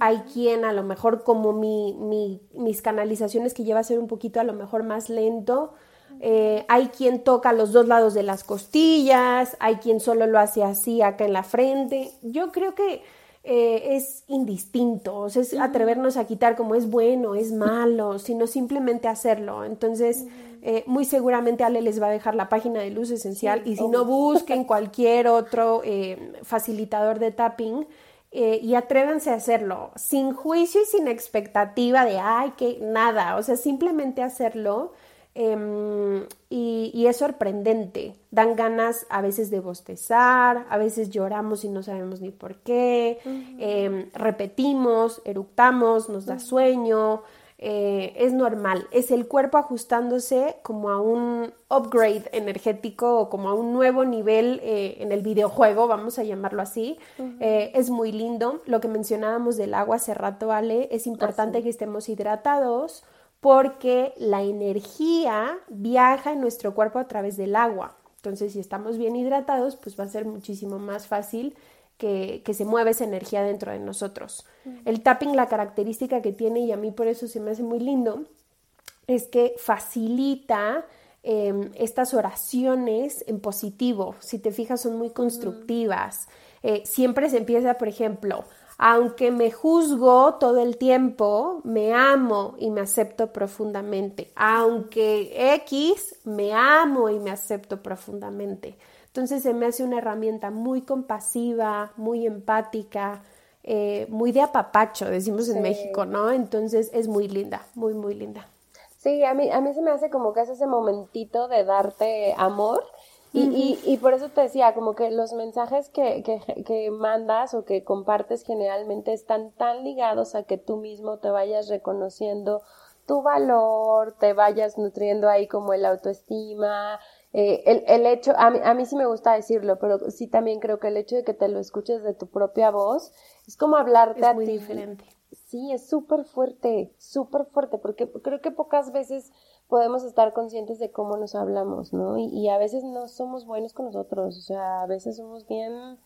Hay quien a lo mejor como mi, mi, mis canalizaciones que lleva a ser un poquito a lo mejor más lento. Eh, hay quien toca los dos lados de las costillas, hay quien solo lo hace así acá en la frente. Yo creo que eh, es indistinto, o sea, es atrevernos a quitar como es bueno, es malo, sino simplemente hacerlo. Entonces, eh, muy seguramente Ale les va a dejar la página de Luz Esencial sí, y si no, busquen cualquier otro eh, facilitador de tapping. Eh, y atrévanse a hacerlo sin juicio y sin expectativa de, ay, que nada, o sea, simplemente hacerlo eh, y, y, es sorprendente. Dan ganas a veces de bostezar, a veces lloramos y no sabemos ni por qué, uh -huh. eh, repetimos, eructamos, nos da sueño. Eh, es normal, es el cuerpo ajustándose como a un upgrade energético o como a un nuevo nivel eh, en el videojuego, vamos a llamarlo así. Eh, es muy lindo. Lo que mencionábamos del agua hace rato, Ale, es importante que estemos hidratados porque la energía viaja en nuestro cuerpo a través del agua. Entonces, si estamos bien hidratados, pues va a ser muchísimo más fácil que, se mueve esa energía dentro de nosotros. El tapping, la característica que tiene, y a mí por eso se me hace muy lindo, es que facilita em, estas oraciones en positivo. Si te fijas, son muy constructivas. Eh, siempre se empieza, por ejemplo, aunque me juzgo todo el tiempo, me amo y me acepto profundamente. Aunque X, me amo y me acepto profundamente. Entonces se me hace una herramienta muy compasiva, muy empática, eh, muy de apapacho, decimos en México, ¿no? Entonces es muy linda, muy, muy linda. Sí, a mí, a mí se me hace como que es ese momentito de darte amor. Y, y, y, por eso te decía, como que los mensajes que, que, que, mandas o que compartes generalmente están tan ligados a que tú mismo te vayas reconociendo tu valor, te vayas nutriendo ahí como el autoestima, eh, el, el, hecho, a mí, a mí sí me gusta decirlo, pero sí también creo que el hecho de que te lo escuches de tu propia voz es como hablarte es a muy ti. diferente. Sí, es súper fuerte, súper fuerte, porque creo que pocas veces podemos estar conscientes de cómo nos hablamos, ¿no? Y, y a veces no somos buenos con nosotros, o sea, a veces somos bien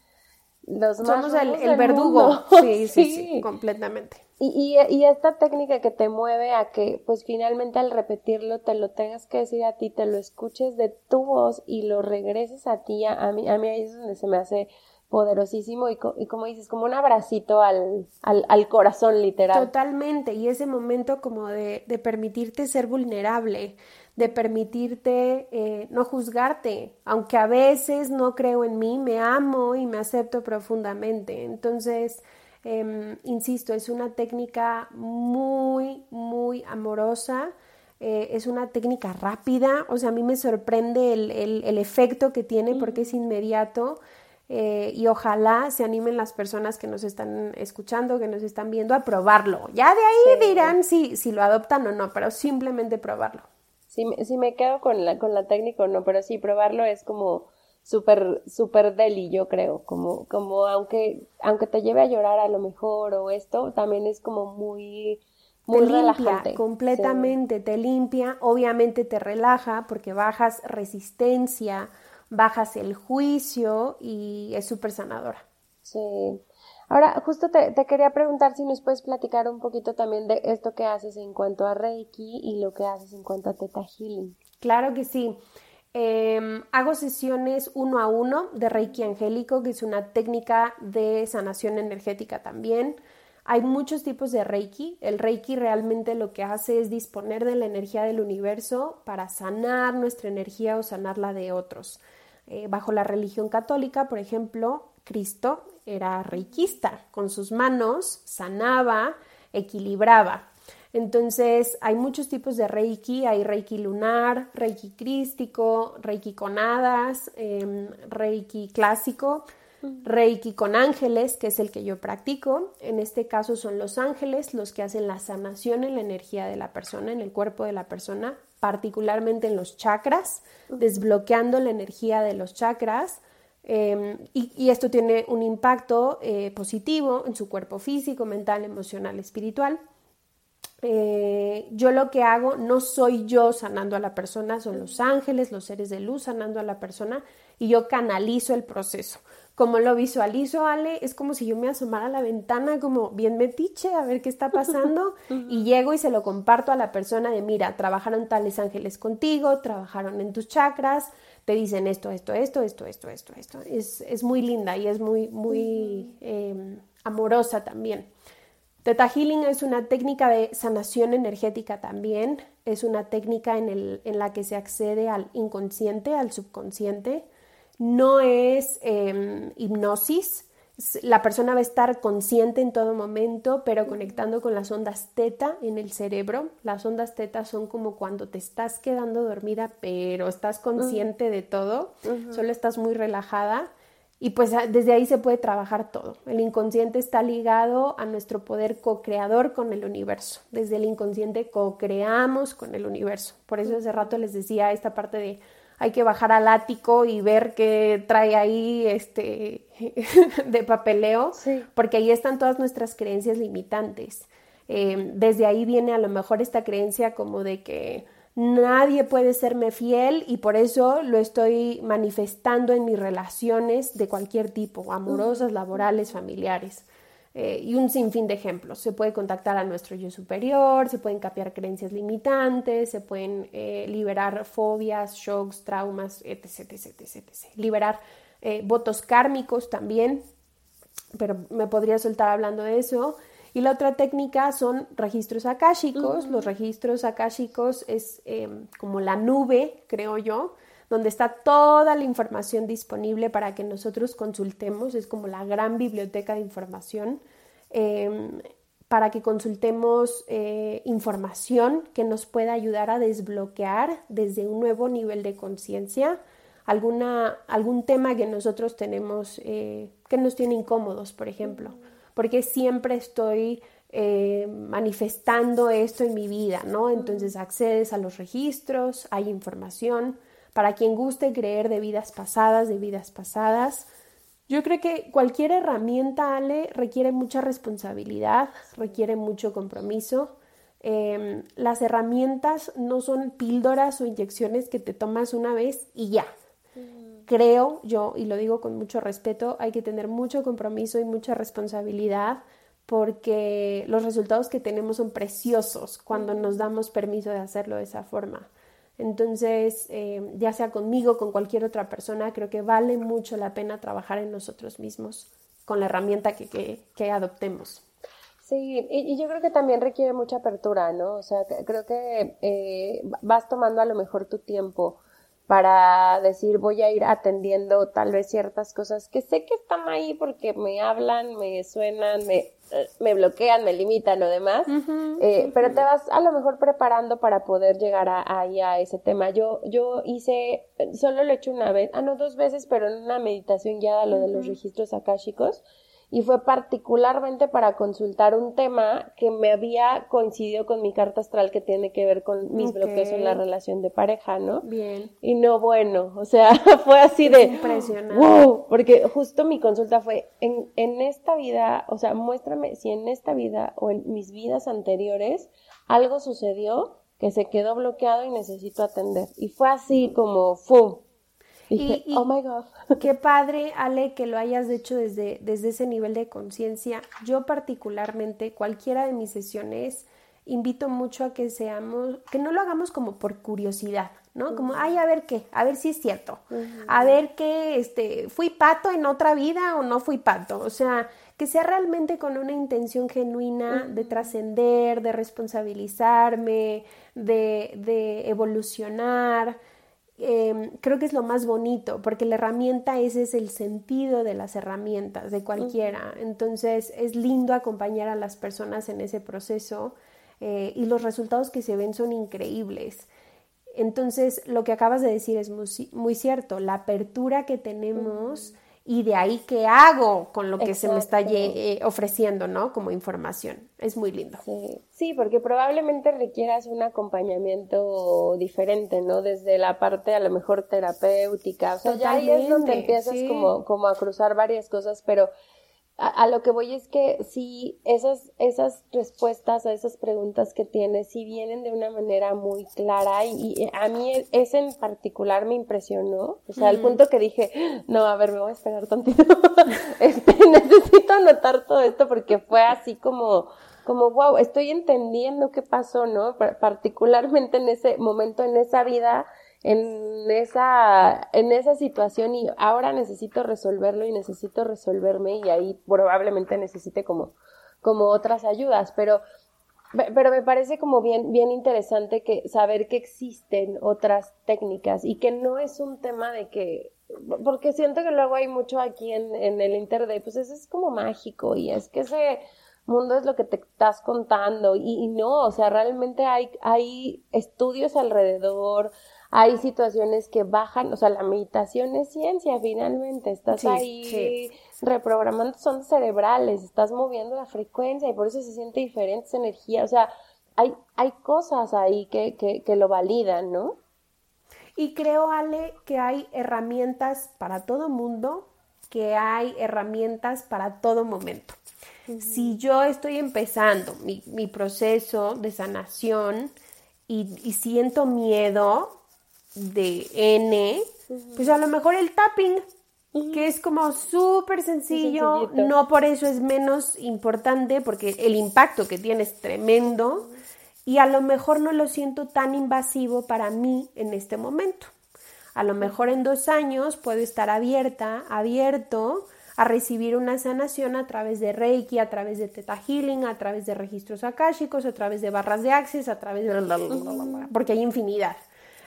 los Somos el, el verdugo. Sí, sí, sí, completamente. Y, y, esta técnica que te mueve a que, pues finalmente al repetirlo, te lo tengas que decir a ti, te lo escuches de tu voz y lo regreses a ti, a, mí, a mí ahí es donde se me hace poderosísimo y, y como dices, como un abracito al, al, al, corazón literal. Totalmente, y ese momento como de, de permitirte ser vulnerable, de permitirte eh, no juzgarte, aunque a veces no creo en mí, me amo y me acepto profundamente. Entonces, eh, insisto, es una técnica muy, muy amorosa. Eh, es una técnica rápida, o sea, a mí me sorprende el, el, el efecto que tiene porque es inmediato. Eh, y ojalá se animen las personas que nos están escuchando, que nos están viendo a probarlo. Ya de ahí sí. dirán si, si lo adoptan o no, pero simplemente probarlo. Si, si me quedo con la, con la técnica o no, pero sí, probarlo es como súper, súper deli, yo creo, como, como aunque, aunque te lleve a llorar a lo mejor o esto, también es como muy, muy te relajante. limpia completamente, sí. te limpia, obviamente te relaja porque bajas resistencia, bajas el juicio y es súper sanadora. Sí. Ahora, justo te, te, quería preguntar si nos puedes platicar un poquito también de esto que haces en cuanto a Reiki y lo que haces en cuanto a Teta Healing. Claro que sí. Eh, hago sesiones uno a uno de Reiki angélico, que es una técnica de sanación energética también. Hay muchos tipos de Reiki. El Reiki realmente lo que hace es disponer de la energía del universo para sanar nuestra energía o sanar la de otros. Eh, bajo la religión católica, por ejemplo, Cristo era reikista, con sus manos sanaba, equilibraba. Entonces hay muchos tipos de reiki, hay reiki lunar, reiki crístico, reiki con hadas, eh, reiki clásico, reiki con ángeles, que es el que yo practico. En este caso son los ángeles los que hacen la sanación en la energía de la persona, en el cuerpo de la persona, particularmente en los chakras, desbloqueando la energía de los chakras. Eh, y, y, esto tiene un impacto eh, positivo en su cuerpo físico, mental, emocional, espiritual. Eh, yo lo que hago no soy yo sanando a la persona, son los ángeles, los seres de luz sanando a la persona y yo canalizo el proceso. Como lo visualizo, Ale, es como si yo me asomara a la ventana como bien metiche a ver qué está pasando y llego y se lo comparto a la persona de, mira, trabajaron tales ángeles contigo, trabajaron en tus chakras, te dicen esto, esto, esto, esto, esto, esto, esto. Es, es muy linda y es muy, muy eh, amorosa también. Teta Healing es una técnica de sanación energética también, es una técnica en, el, en la que se accede al inconsciente, al subconsciente, no es eh, hipnosis, la persona va a estar consciente en todo momento, pero conectando con las ondas teta en el cerebro. Las ondas teta son como cuando te estás quedando dormida, pero estás consciente uh -huh. de todo, uh -huh. solo estás muy relajada. Y pues desde ahí se puede trabajar todo. El inconsciente está ligado a nuestro poder co-creador con el universo. Desde el inconsciente co-creamos con el universo. Por eso hace rato les decía esta parte de hay que bajar al ático y ver qué trae ahí este de papeleo, porque ahí están todas nuestras creencias limitantes. Eh, desde ahí viene a lo mejor esta creencia como de que Nadie puede serme fiel y por eso lo estoy manifestando en mis relaciones de cualquier tipo, amorosas, laborales, familiares. Eh, y un sinfín de ejemplos. Se puede contactar a nuestro yo superior, se pueden capear creencias limitantes, se pueden eh, liberar fobias, shocks, traumas, etc. etc, etc, Liberar eh, votos kármicos también, pero me podría soltar hablando de eso. Y la otra técnica son registros akáshicos. Los registros akáshicos es em, como la nube, creo yo, donde está toda la información disponible para que nosotros consultemos. Es como la gran biblioteca de información. Em, para que consultemos eh, información que nos pueda ayudar a desbloquear desde un nuevo nivel de conciencia algún tema que nosotros tenemos eh, que nos tiene incómodos, por ejemplo porque siempre estoy eh, manifestando esto en mi vida, ¿no? Entonces accedes a los registros, hay información. Para quien guste creer de vidas pasadas, de vidas pasadas, yo creo que cualquier herramienta, Ale, requiere mucha responsabilidad, requiere mucho compromiso. Em, las herramientas no son píldoras o inyecciones que te tomas una vez y ya creo yo, y lo digo con mucho respeto, hay que tener mucho compromiso y mucha responsabilidad porque los resultados que tenemos son preciosos cuando nos damos permiso de hacerlo de esa forma. Entonces, eh, ya sea conmigo, con cualquier otra persona, creo que vale mucho la pena trabajar en nosotros mismos con la herramienta que, que, adoptemos. Sí, y, yo creo que también requiere mucha apertura, ¿no? O sea, creo que eh, vas tomando a lo mejor tu tiempo para decir voy a ir atendiendo tal vez ciertas cosas que sé que están ahí porque me hablan, me suenan, me, me bloquean, me limitan o demás, eh, pero te vas a lo mejor preparando para poder llegar a, ahí a ese tema. Yo, yo hice, solo lo he hecho una vez, ah no, dos veces, pero en una meditación guiada lo de los registros akáshicos y fue particularmente para consultar un tema que me había coincidido con mi carta astral que tiene que ver con mis bloqueos en la relación de pareja, ¿no? Bien. Y no bueno, o sea, fue así de impresionante. Wow, porque justo mi consulta fue en, en esta vida, o sea, muéstrame si en esta vida o en mis vidas anteriores algo sucedió que se quedó bloqueado y necesito atender. Y fue así como, ¡fum! Y, oh my God. Qué padre, Ale, que lo hayas hecho desde, desde ese nivel de conciencia. Yo particularmente, cualquiera de mis sesiones, invito mucho a que seamos, que no lo hagamos como por curiosidad, ¿no? Como, ay, a ver qué, a ver si es cierto, a ver qué, este, fui pato en otra vida o no fui pato, o sea, que sea realmente con una intención genuina de trascender, de responsabilizarme, de, de evolucionar, Em, creo que es lo más bonito, porque la herramienta ese es el sentido de las herramientas, de cualquiera. Entonces es lindo acompañar a las personas en ese proceso eh, y los resultados que se ven son increíbles. Entonces, lo que acabas de decir es muy, cierto, la apertura que tenemos y de ahí qué hago con lo que se me está eh, ofreciendo, ¿no? Como información. Es muy lindo. Sí. porque probablemente requieras un acompañamiento diferente, ¿no? Desde la parte a lo mejor terapéutica. O sea, ya ahí es donde empiezas como, como a cruzar varias cosas, pero a, lo que voy es que sí, esas, esas respuestas a esas preguntas que tienes, sí vienen de una manera muy clara y, a mí e, ese en particular me impresionó, o sea, al punto que dije, no, a ver, me voy a esperar tantito, este, necesito anotar todo esto porque fue así como, como, wow, estoy entendiendo qué pasó, ¿no? Particularmente en ese momento, en esa vida, en esa, en esa situación y ahora necesito resolverlo y necesito resolverme y ahí probablemente necesite como, como otras ayudas, pero, pero me parece como bien, bien interesante que saber que existen otras técnicas y que no es un tema de que, porque siento que luego hay mucho aquí en, en el internet, pues eso es como mágico y es que se mundo es lo que te estás contando y, no, o sea, realmente hay, hay estudios alrededor, hay situaciones que bajan, o sea, la meditación es ciencia finalmente, estás ahí reprogramando son cerebrales, estás moviendo la frecuencia y por eso se siente diferente esa energía, o sea, hay, hay cosas ahí que, que, que lo validan, ¿no? Y creo, Ale, que hay herramientas para todo mundo, que hay herramientas para todo momento. Si yo estoy empezando mi, mi proceso de sanación y, y, siento miedo de N, pues a lo mejor el tapping, que es como súper sencillo, no por eso es menos importante, porque el impacto que tiene es tremendo y a lo mejor no lo siento tan invasivo para mí en este momento. A lo mejor en dos años puedo estar abierta, abierto a recibir una sanación a través de Reiki, a través de Theta Healing, a través de registros akáshicos, a través de barras de Access, a través de... porque hay infinidad.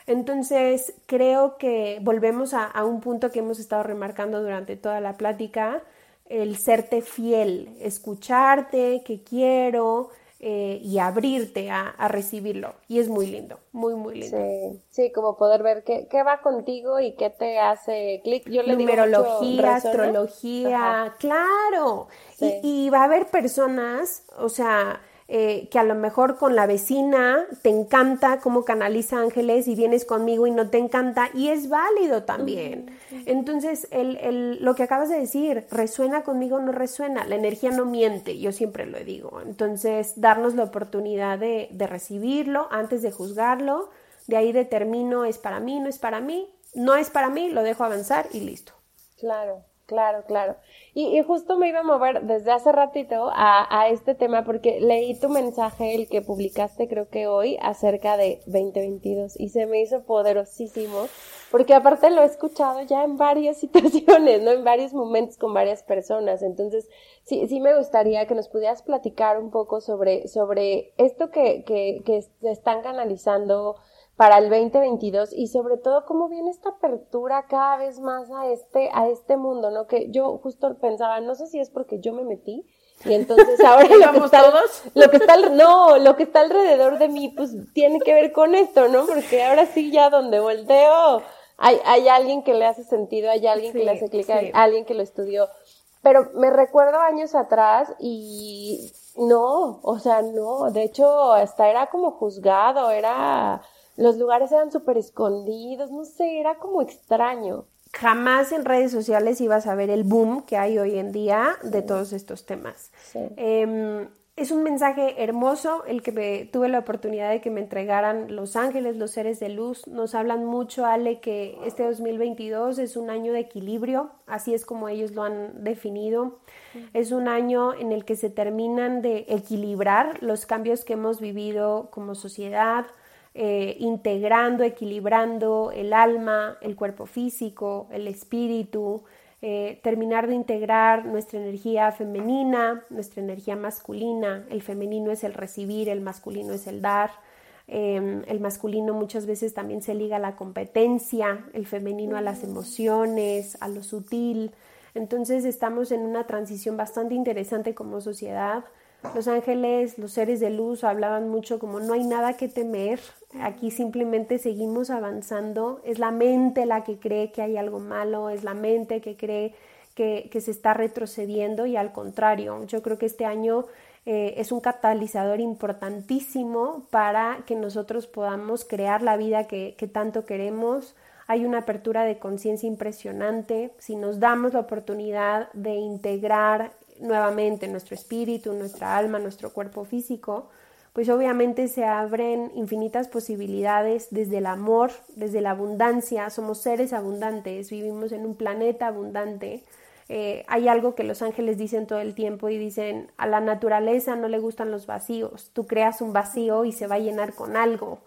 Entonces, creo que volvemos a, a un punto que hemos estado remarcando durante toda la plática, el serte fiel, escucharte, que quiero, eh, y abrirte a, recibirlo. Y es muy lindo, muy, muy lindo. Sí, sí como poder ver qué, qué va contigo y qué te hace clic. Yo le Numerología, astrología, claro. Y, y va a haber personas, o sea, eh, que a lo mejor con la vecina te encanta cómo canaliza ángeles y vienes conmigo y no te encanta y es válido también. Entonces, el, el, lo que acabas de decir, resuena conmigo o no resuena, la energía no miente, yo siempre lo digo. Entonces, darnos la oportunidad de, de recibirlo antes de juzgarlo, de ahí determino es para mí, no es para mí, no es para mí, lo dejo avanzar y listo. Claro. Claro, claro. Y, justo me iba a mover desde hace ratito a, este tema porque leí tu mensaje, el que publicaste creo que hoy, acerca de 2022 y se me hizo poderosísimo porque aparte lo he escuchado ya en varias situaciones, ¿no? En varios momentos con varias personas. Entonces, sí, sí me gustaría que nos pudieras platicar un poco sobre, sobre esto que, que, que se están canalizando para el 2022 y sobre todo cómo viene esta apertura cada vez más a este a este mundo, ¿no? Que yo justo pensaba, no sé si es porque yo me metí y entonces ahora lo que está todos? lo que está no, lo que está alrededor de mí pues tiene que ver con esto, ¿no? Porque ahora sí ya donde volteo hay hay alguien que le hace sentido, hay alguien que le hace clic, hay alguien que lo estudió. Pero me recuerdo años atrás y no, o sea, no, de hecho hasta era como juzgado, era los lugares eran súper escondidos, no sé, era como extraño. Jamás en redes sociales ibas a ver el boom que hay hoy en día de todos estos temas. Em, es un mensaje hermoso el que tuve la oportunidad de que me entregaran los ángeles, los seres de luz. Nos hablan mucho, Ale, que este 2022 es un año de equilibrio, así es como ellos lo han definido. Es un año en el que se terminan de equilibrar los cambios que hemos vivido como sociedad, eh, integrando, equilibrando el alma, el cuerpo físico, el espíritu, eh, terminar de integrar nuestra energía femenina, nuestra energía masculina. El femenino es el recibir, el masculino es el dar. Em, el masculino muchas veces también se liga a la competencia, el femenino a las emociones, a lo sutil. Entonces estamos en una transición bastante interesante como sociedad los ángeles, los seres de luz hablaban mucho como no hay nada que temer, aquí simplemente seguimos avanzando, es la mente la que cree que hay algo malo, es la mente que cree que, se está retrocediendo y al contrario, yo creo que este año eh, es un catalizador importantísimo para que nosotros podamos crear la vida que, que tanto queremos. Hay una apertura de conciencia impresionante. Si nos damos la oportunidad de integrar nuevamente nuestro espíritu, nuestra alma, nuestro cuerpo físico, pues obviamente se abren infinitas posibilidades desde el amor, desde la abundancia, somos seres abundantes, vivimos en un planeta abundante. Eh, hay algo que los ángeles dicen todo el tiempo y dicen, a la naturaleza no le gustan los vacíos, tú creas un vacío y se va a llenar con algo.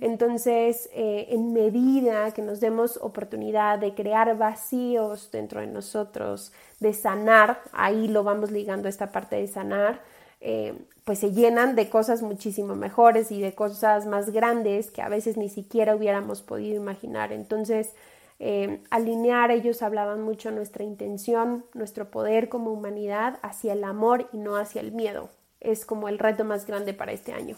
Entonces, eh, en medida que nos demos oportunidad de crear vacíos dentro de nosotros, de sanar, ahí lo vamos ligando a esta parte de sanar, eh, pues se llenan de cosas muchísimo mejores y de cosas más grandes que a veces ni siquiera hubiéramos podido imaginar. Entonces, eh, alinear, ellos hablaban mucho nuestra intención, nuestro poder como humanidad hacia el amor y no hacia el miedo. es como el reto más grande para este año.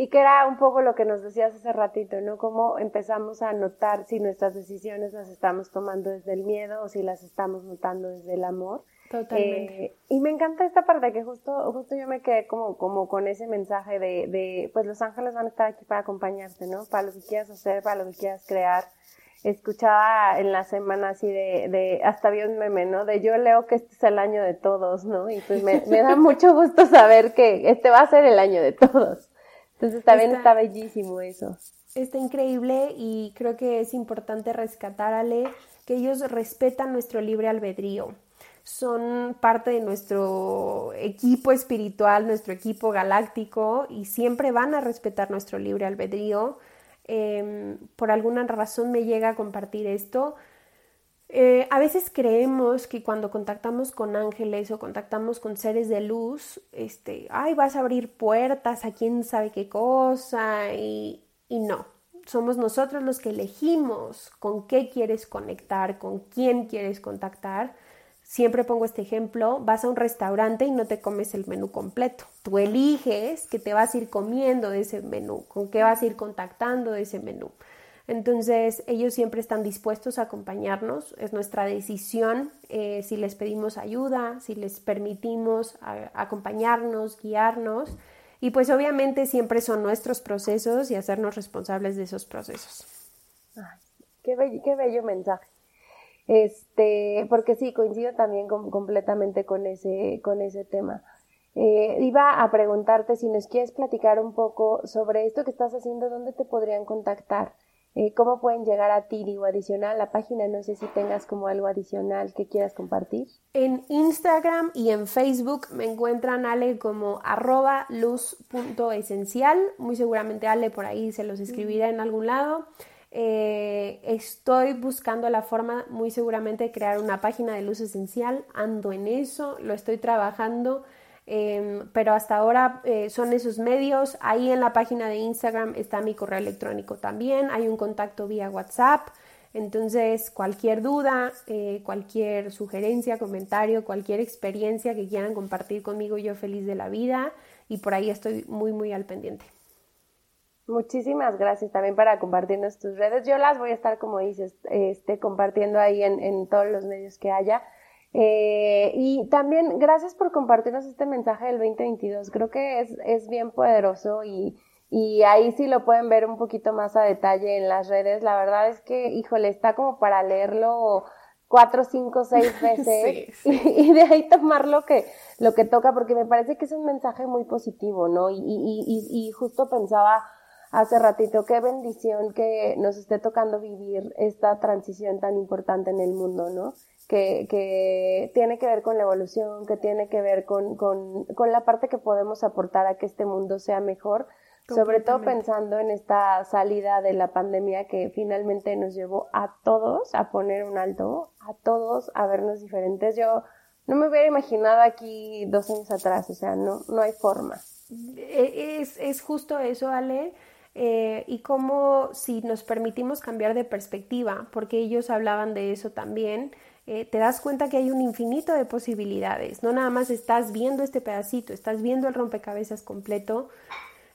Y que era un poco lo que nos decías hace ratito, ¿no? Cómo empezamos a notar si nuestras decisiones las estamos tomando desde el miedo o si las estamos notando desde el amor. Totalmente. Eh, y me encanta esta parte que justo, justo yo me quedé como, como con ese mensaje de, de, pues los ángeles van a estar aquí para acompañarte, ¿no? Para lo que quieras hacer, para lo que quieras crear. Escuchaba en la semana así de, de hasta vi un meme, ¿no? De yo leo que este es el año de todos, ¿no? Y pues me, me da mucho gusto saber que este va a ser el año de todos. Entonces también está, bellísimo eso. Está increíble y creo que es importante rescatar, Ale, que ellos respetan nuestro libre albedrío son parte de nuestro equipo espiritual, nuestro equipo galáctico y siempre van a respetar nuestro libre albedrío. Em, por alguna razón me llega a compartir esto. Eh, a veces creemos que cuando contactamos con ángeles o contactamos con seres de luz, este, ay, vas a abrir puertas a quién sabe qué cosa y, y no. Somos nosotros los que elegimos con qué quieres conectar, con quién quieres contactar Siempre pongo este ejemplo, vas a un restaurante y no te comes el menú completo. Tú eliges que te vas a ir comiendo de ese menú, con qué vas a ir contactando de ese menú. Entonces, ellos siempre están dispuestos a acompañarnos. Es nuestra decisión eh, si les pedimos ayuda, si les permitimos acompañarnos, guiarnos. Y pues obviamente siempre son nuestros procesos y hacernos responsables de esos procesos. qué, qué bello mensaje. Este, porque sí, coincido también completamente con ese, con ese tema. Eh, iba a preguntarte si nos quieres platicar un poco sobre esto que estás haciendo, dónde te podrían contactar, eh, cómo pueden llegar a ti, digo, adicional la página, no sé si tengas como algo adicional que quieras compartir. En Instagram y en Facebook me encuentran Ale como arroba luz.esencial, muy seguramente Ale por ahí se los escribirá en algún lado. Eh, estoy buscando la forma muy seguramente de crear una página de luz esencial, ando en eso, lo estoy trabajando, em, pero hasta ahora eh, son esos medios. Ahí en la página de Instagram está mi correo electrónico también, hay un contacto vía WhatsApp. Entonces, cualquier duda, eh, cualquier sugerencia, comentario, cualquier experiencia que quieran compartir conmigo, yo feliz de la vida y por ahí estoy muy, muy al pendiente. Muchísimas gracias también para compartirnos tus redes. Yo las voy a estar, como dices, este, compartiendo ahí en, en todos los medios que haya. Eh, y también gracias por compartirnos este mensaje del 2022. Creo que es, es bien poderoso y, y ahí sí lo pueden ver un poquito más a detalle en las redes. La verdad es que, híjole, está como para leerlo cuatro, cinco, seis veces Y, de ahí tomar lo que, lo que toca, porque me parece que es un mensaje muy positivo, ¿no? Y, y, y, y justo pensaba hace ratito, qué bendición que nos esté tocando vivir esta transición tan importante en el mundo, ¿no? Que, que tiene que ver con la evolución, que tiene que ver con, con, con la parte que podemos aportar a que este mundo sea mejor, sobre todo pensando en esta salida de la pandemia que finalmente nos llevó a todos a poner un alto, a todos a vernos diferentes. Yo no me hubiera imaginado aquí dos años atrás, o sea, no, no hay forma. E, es, es justo eso, Ale. Eh, y cómo si nos permitimos cambiar de perspectiva, porque ellos hablaban de eso también, eh, te das cuenta que hay un infinito de posibilidades, no nada más estás viendo este pedacito, estás viendo el rompecabezas completo.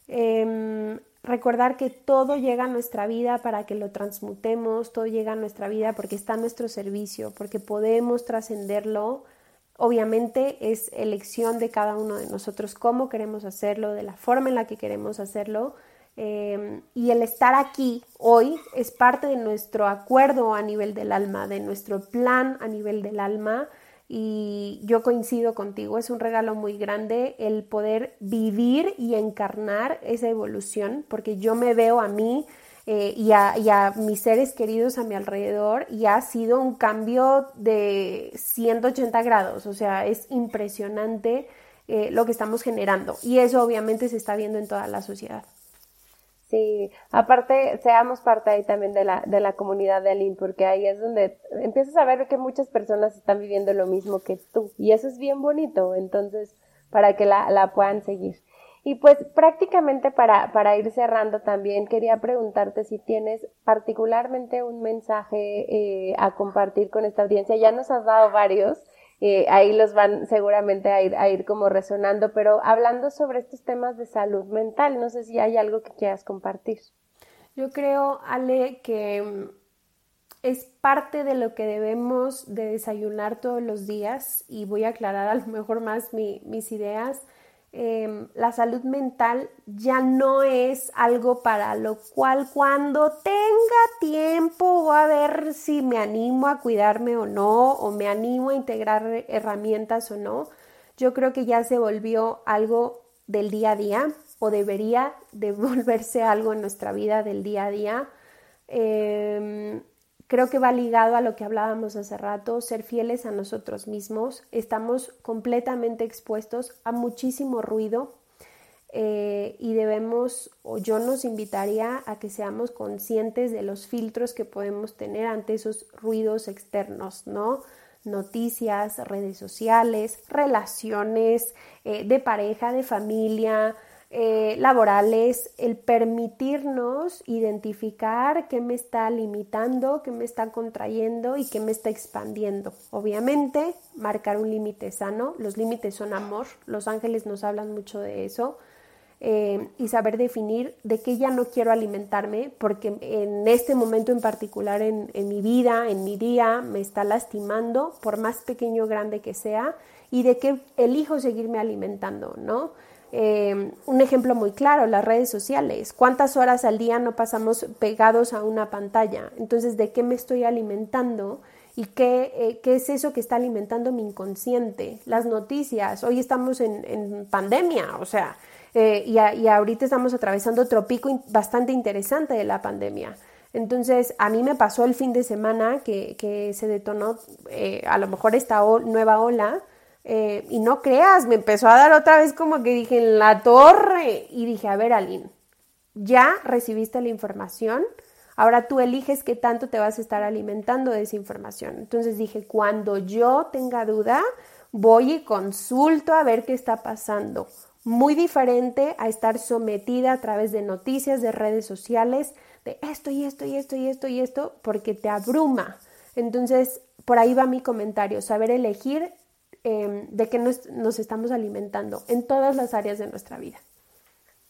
Em, recordar que todo llega a nuestra vida para que lo transmutemos, todo llega a nuestra vida porque está a nuestro servicio, porque podemos trascenderlo. Obviamente es elección de cada uno de nosotros cómo queremos hacerlo, de la forma en la que queremos hacerlo, Em, y el estar aquí hoy es parte de nuestro acuerdo a nivel del alma, de nuestro plan a nivel del alma. Y yo coincido contigo, es un regalo muy grande el poder vivir y encarnar esa evolución, porque yo me veo a mí eh, y, a, mis seres queridos a mi alrededor y ha sido un cambio de 180 grados, o sea, es impresionante eh, lo que estamos generando y eso obviamente se está viendo en toda la sociedad. Sí, aparte, seamos parte ahí también de la, de la comunidad de Aline, porque ahí es donde empiezas a ver que muchas personas están viviendo lo mismo que tú, y eso es bien bonito, entonces, para que la, la puedan seguir. Y pues prácticamente para, para ir cerrando también quería preguntarte si tienes particularmente un mensaje eh, a compartir con esta audiencia. Ya nos has dado varios eh, ahí los van seguramente a ir, a ir como resonando, pero hablando sobre estos temas de salud mental, no sé si hay algo que quieras compartir. Yo creo, Ale, que mm, es parte de lo que debemos de desayunar todos los días y voy a aclarar a lo mejor más mis ideas. Em, la salud mental ya no es algo para lo cual cuando tenga tiempo voy a ver si me animo a cuidarme o no, o me animo a integrar herramientas o no. Yo creo que ya se volvió algo del día a día o debería de volverse algo en nuestra vida del día a día. Em, Creo que va ligado a lo que hablábamos hace rato, ser fieles a nosotros mismos. Estamos completamente expuestos a muchísimo ruido eh, y debemos, o yo nos invitaría a que seamos conscientes de los filtros que podemos tener ante esos ruidos externos, ¿no? Noticias, redes sociales, relaciones eh, de pareja, de familia, eh, laborales, el permitirnos identificar qué me está limitando, qué me está contrayendo y qué me está expandiendo. Obviamente, marcar un límite sano, los límites son amor, los ángeles nos hablan mucho de eso. Eh, y saber definir de qué ya no quiero alimentarme, porque en este momento en particular en, en mi vida, en mi día, me está lastimando, por más pequeño o grande que sea, y de qué elijo seguirme alimentando, ¿no? Eh, un ejemplo muy claro, las redes sociales. ¿Cuántas horas al día no pasamos pegados a una pantalla? Entonces, ¿de qué me estoy alimentando? ¿Y qué, eh, qué es eso que está alimentando mi inconsciente? Las noticias. Hoy estamos en, pandemia, o sea, eh, y, y, ahorita estamos atravesando otro pico bastante interesante de la pandemia. Entonces, a mí me pasó el fin de semana que, que se detonó a lo mejor esta nueva ola eh, y no creas, me empezó a dar otra vez como que dije en la torre. Y dije, a ver, Aline, ya recibiste la información, ahora tú eliges qué tanto te vas a estar alimentando de esa información. Entonces dije, cuando yo tenga duda, voy y consulto a ver qué está pasando. Muy diferente a estar sometida a través de noticias, de redes sociales, de esto y esto y esto y esto y esto, porque te abruma. Entonces, por ahí va mi comentario, saber elegir Em, de que nos, nos estamos alimentando en todas las áreas de nuestra vida.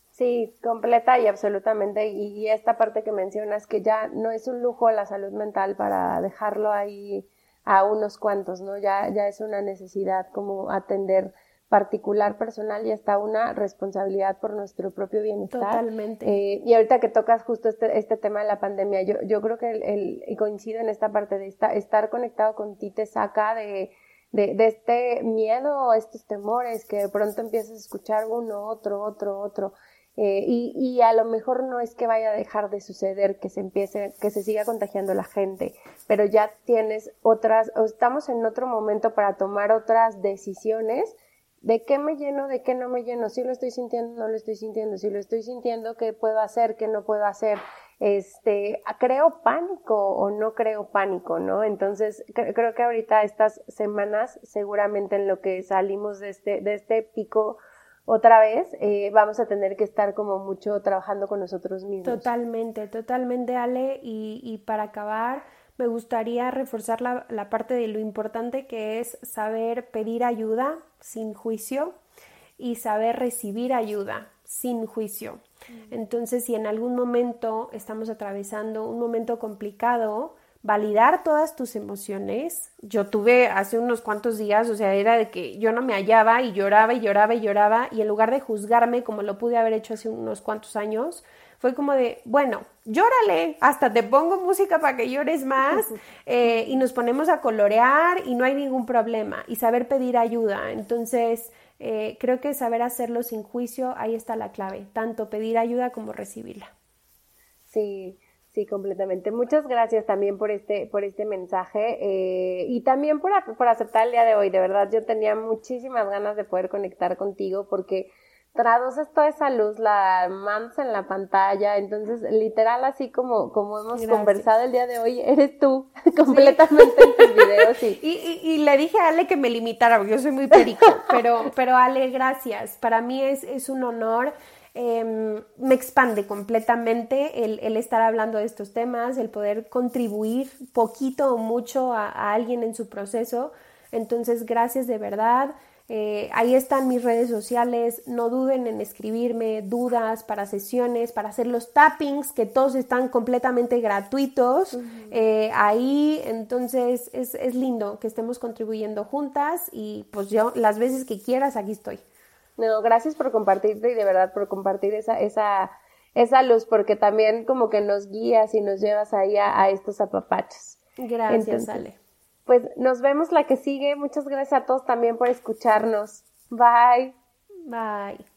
Sí, completa y absolutamente. Y esta parte que mencionas, que ya no es un lujo la salud mental para dejarlo ahí a unos cuantos, ¿no? Ya, ya es una necesidad como atender particular, personal y hasta una responsabilidad por nuestro propio bienestar. Totalmente. Eh, y ahorita que tocas justo este, este tema de la pandemia, yo, yo creo que el, y coincido en esta parte de estar conectado con ti te saca de, de, de este miedo, estos temores, que de pronto empiezas a escuchar uno, otro, otro, otro. Eh, y, y, a lo mejor no es que vaya a dejar de suceder, que se empiece, que se siga contagiando la gente, pero ya tienes otras, o estamos en otro momento para tomar otras decisiones de qué me lleno, de qué no me lleno, si lo estoy sintiendo, no lo estoy sintiendo, si lo estoy sintiendo, qué puedo hacer, qué no puedo hacer, este, creo pánico o no creo pánico, ¿no? Entonces, creo que ahorita estas semanas, seguramente en lo que salimos de este, de este pico otra vez, eh, vamos a tener que estar como mucho trabajando con nosotros mismos. Totalmente, totalmente, Ale, y, para acabar, me gustaría reforzar la parte de lo importante que es saber pedir ayuda sin juicio y saber recibir ayuda sin juicio. Entonces, si en algún momento estamos atravesando un momento complicado, validar todas tus emociones. Yo tuve hace unos cuantos días, o sea, era de que yo no me hallaba y lloraba y lloraba y lloraba y en lugar de juzgarme como lo pude haber hecho hace unos cuantos años, fue como de, bueno, llórale, hasta te pongo música para que llores más eh, y nos ponemos a colorear y no hay ningún problema y saber pedir ayuda. Entonces, eh, creo que saber hacerlo sin juicio, ahí está la clave, tanto pedir ayuda como recibirla. Sí, sí, completamente. Muchas gracias también por este, por este mensaje eh, y también por, por aceptar el día de hoy. De verdad, yo tenía muchísimas ganas de poder conectar contigo porque traduces toda esa luz, la mandas en la pantalla, entonces literal así como, como hemos conversado el día de hoy, eres tú completamente en tus videos. Y... Y, le dije a Ale que me limitara, porque yo soy muy perico, pero, pero Ale, gracias, para mí es, es un honor. Em, me expande completamente el, el, estar hablando de estos temas, el poder contribuir poquito o mucho a, a alguien en su proceso Entonces, gracias de verdad. Eh, ahí están mis redes sociales, no duden en escribirme dudas para sesiones, para hacer los tappings, que todos están completamente gratuitos. Eh, ahí, entonces, es, es lindo que estemos contribuyendo juntas y pues yo las veces que quieras, aquí estoy. No, gracias por compartirte y de verdad por compartir esa, esa, esa luz, porque también como que nos guías y nos llevas ahí a, estos apapachos. Gracias, Ale. Pues nos vemos la que sigue. Muchas gracias a todos también por escucharnos. Bye. Bye.